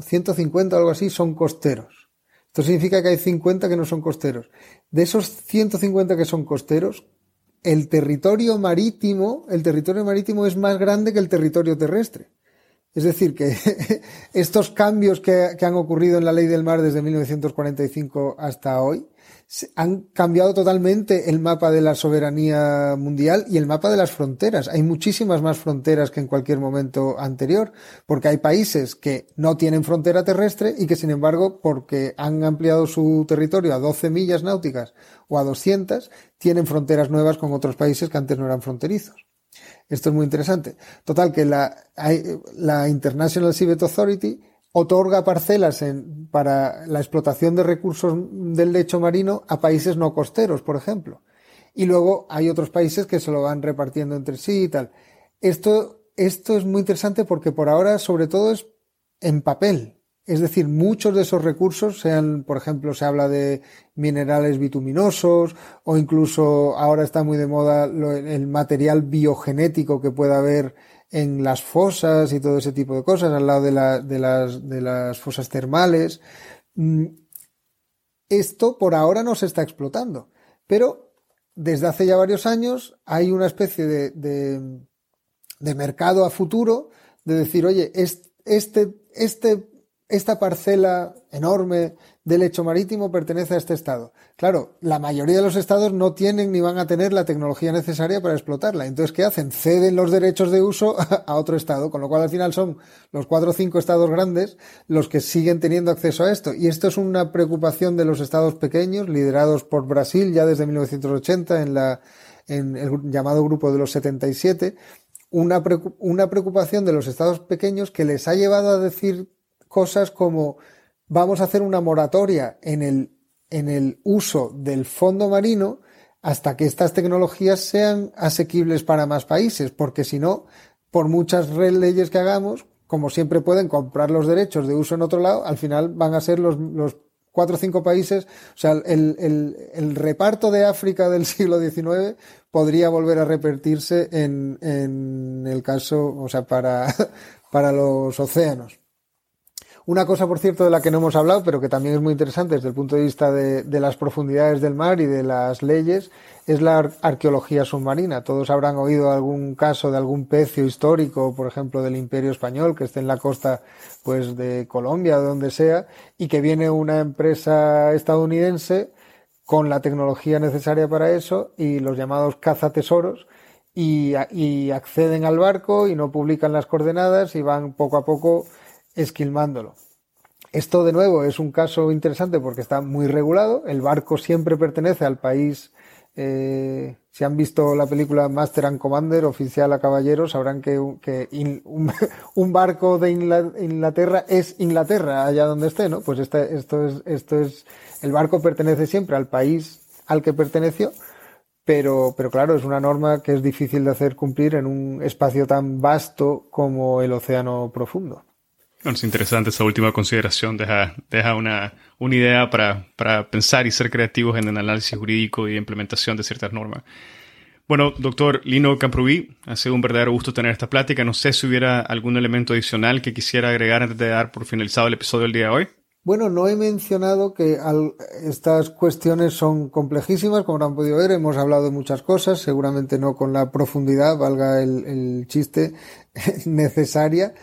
150 o algo así son costeros. Esto significa que hay 50 que no son costeros. De esos 150 que son costeros, el territorio marítimo, el territorio marítimo es más grande que el territorio terrestre. Es decir, que estos cambios que, que han ocurrido en la ley del mar desde 1945 hasta hoy, han cambiado totalmente el mapa de la soberanía mundial y el mapa de las fronteras. Hay muchísimas más fronteras que en cualquier momento anterior, porque hay países que no tienen frontera terrestre y que, sin embargo, porque han ampliado su territorio a 12 millas náuticas o a 200, tienen fronteras nuevas con otros países que antes no eran fronterizos. Esto es muy interesante. Total, que la, la International Seabed Authority otorga parcelas para la explotación de recursos del lecho marino a países no costeros, por ejemplo. Y luego hay otros países que se lo van repartiendo entre sí y tal. Esto, esto es muy interesante porque por ahora, sobre todo, es en papel. Es decir, muchos de esos recursos, sean, por ejemplo, se habla de minerales bituminosos o incluso ahora está muy de moda el material biogenético que pueda haber en las fosas y todo ese tipo de cosas, al lado de, de, las, de las fosas termales. Mm, esto por ahora no se está explotando, pero desde hace ya varios años hay una especie de, de, mercado a futuro de decir, oye, este, este, esta parcela enorme del hecho marítimo pertenece a este Estado. Claro, la mayoría de los Estados no tienen ni van a tener la tecnología necesaria para explotarla. Entonces, ¿qué hacen? Ceden los derechos de uso a otro Estado, con lo cual al final son los cuatro o cinco Estados grandes los que siguen teniendo acceso a esto. Y esto es una preocupación de los Estados pequeños, liderados por Brasil ya desde 1980 en, la, en el llamado Grupo de los 77. Una, una preocupación de los Estados pequeños que les ha llevado a decir cosas como vamos a hacer una moratoria en el, en el uso del fondo marino hasta que estas tecnologías sean asequibles para más países, porque si no, por muchas leyes que hagamos, como siempre pueden comprar los derechos de uso en otro lado, al final van a ser los, los cuatro o cinco países, o sea, el, el, reparto de África del siglo XIX podría volver a repetirse en, en el caso, o sea, para, para los océanos. Una cosa, por cierto, de la que no hemos hablado, pero que también es muy interesante desde el punto de vista de, las profundidades del mar y de las leyes, es la arqueología submarina. Todos habrán oído algún caso de algún pecio histórico, por ejemplo, del Imperio Español, que esté en la costa, pues, de Colombia o donde sea, y que viene una empresa estadounidense con la tecnología necesaria para eso y los llamados cazatesoros, y, y acceden al barco y no publican las coordenadas y van poco a poco esquilmándolo. Esto de nuevo es un caso interesante porque está muy regulado. El barco siempre pertenece al país. Eh, si han visto la película Master and Commander, oficial a caballeros, sabrán que, un, barco de Inglaterra es Inglaterra, allá donde esté, ¿no? Pues esto es, esto es, el barco pertenece siempre al país al que perteneció, pero, pero claro, es una norma que es difícil de hacer cumplir en un espacio tan vasto como el océano profundo. Es interesante esa última consideración, deja, deja una, una idea para, para, pensar y ser creativos en el análisis jurídico y implementación de ciertas normas. Bueno, doctor Lino Camprubí, ha sido un verdadero gusto tener esta plática. No sé si hubiera algún elemento adicional que quisiera agregar antes de dar por finalizado el episodio del día de hoy. Bueno, no he mencionado que estas cuestiones son complejísimas, como han podido ver, hemos hablado de muchas cosas, seguramente no con la profundidad, valga el, el chiste, necesaria,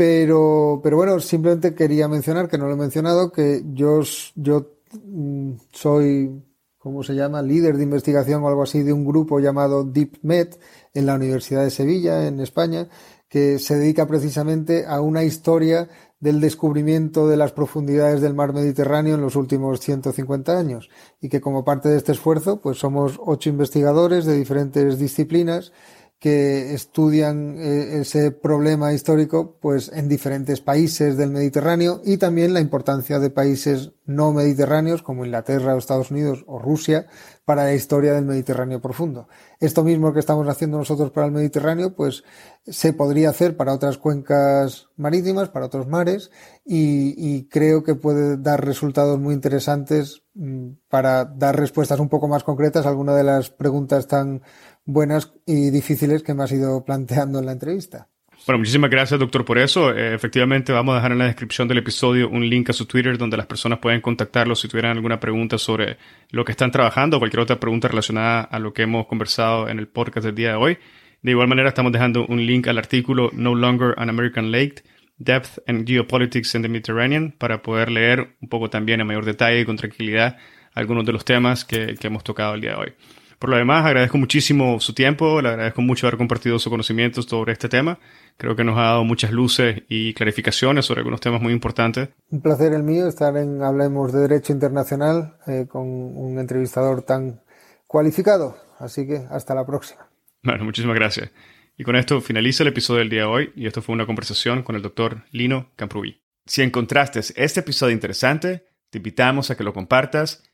pero, pero bueno, simplemente quería mencionar, que no lo he mencionado, que yo, yo mm, soy, ¿cómo se llama? Líder de investigación o algo así de un grupo llamado DeepMed en la Universidad de Sevilla, en España, que se dedica precisamente a una historia del descubrimiento de las profundidades del mar Mediterráneo en los últimos 150 años y que como parte de este esfuerzo pues somos ocho investigadores de diferentes disciplinas que estudian eh, ese problema histórico pues en diferentes países del Mediterráneo y también la importancia de países no mediterráneos como Inglaterra o Estados Unidos o Rusia para la historia del Mediterráneo profundo. Esto mismo que estamos haciendo nosotros para el Mediterráneo pues se podría hacer para otras cuencas marítimas, para otros mares y, y creo que puede dar resultados muy interesantes mm, para dar respuestas un poco más concretas a alguna de las preguntas tan buenas y difíciles que me has ido planteando en la entrevista. Bueno, muchísimas gracias, doctor, por eso. Eh, efectivamente, vamos a dejar en la descripción del episodio un link a su Twitter donde las personas pueden contactarlo si tuvieran alguna pregunta sobre lo que están trabajando o cualquier otra pregunta relacionada a lo que hemos conversado en el podcast del día de hoy. De igual manera, estamos dejando un link al artículo No Longer an American Lake, Depth and Geopolitics in the Mediterranean, para poder leer un poco también a mayor detalle y con tranquilidad algunos de los temas que, que hemos tocado el día de hoy. Por lo demás, agradezco muchísimo su tiempo, le agradezco mucho haber compartido su conocimiento sobre este tema. Creo que nos ha dado muchas luces y clarificaciones sobre algunos temas muy importantes. Un placer el mío estar en Hablemos de Derecho Internacional eh, con un entrevistador tan cualificado. Así que hasta la próxima. Bueno, muchísimas gracias. Y con esto finaliza el episodio del día de hoy y esto fue una conversación con el doctor Lino Camprubí. Si encontraste este episodio interesante, te invitamos a que lo compartas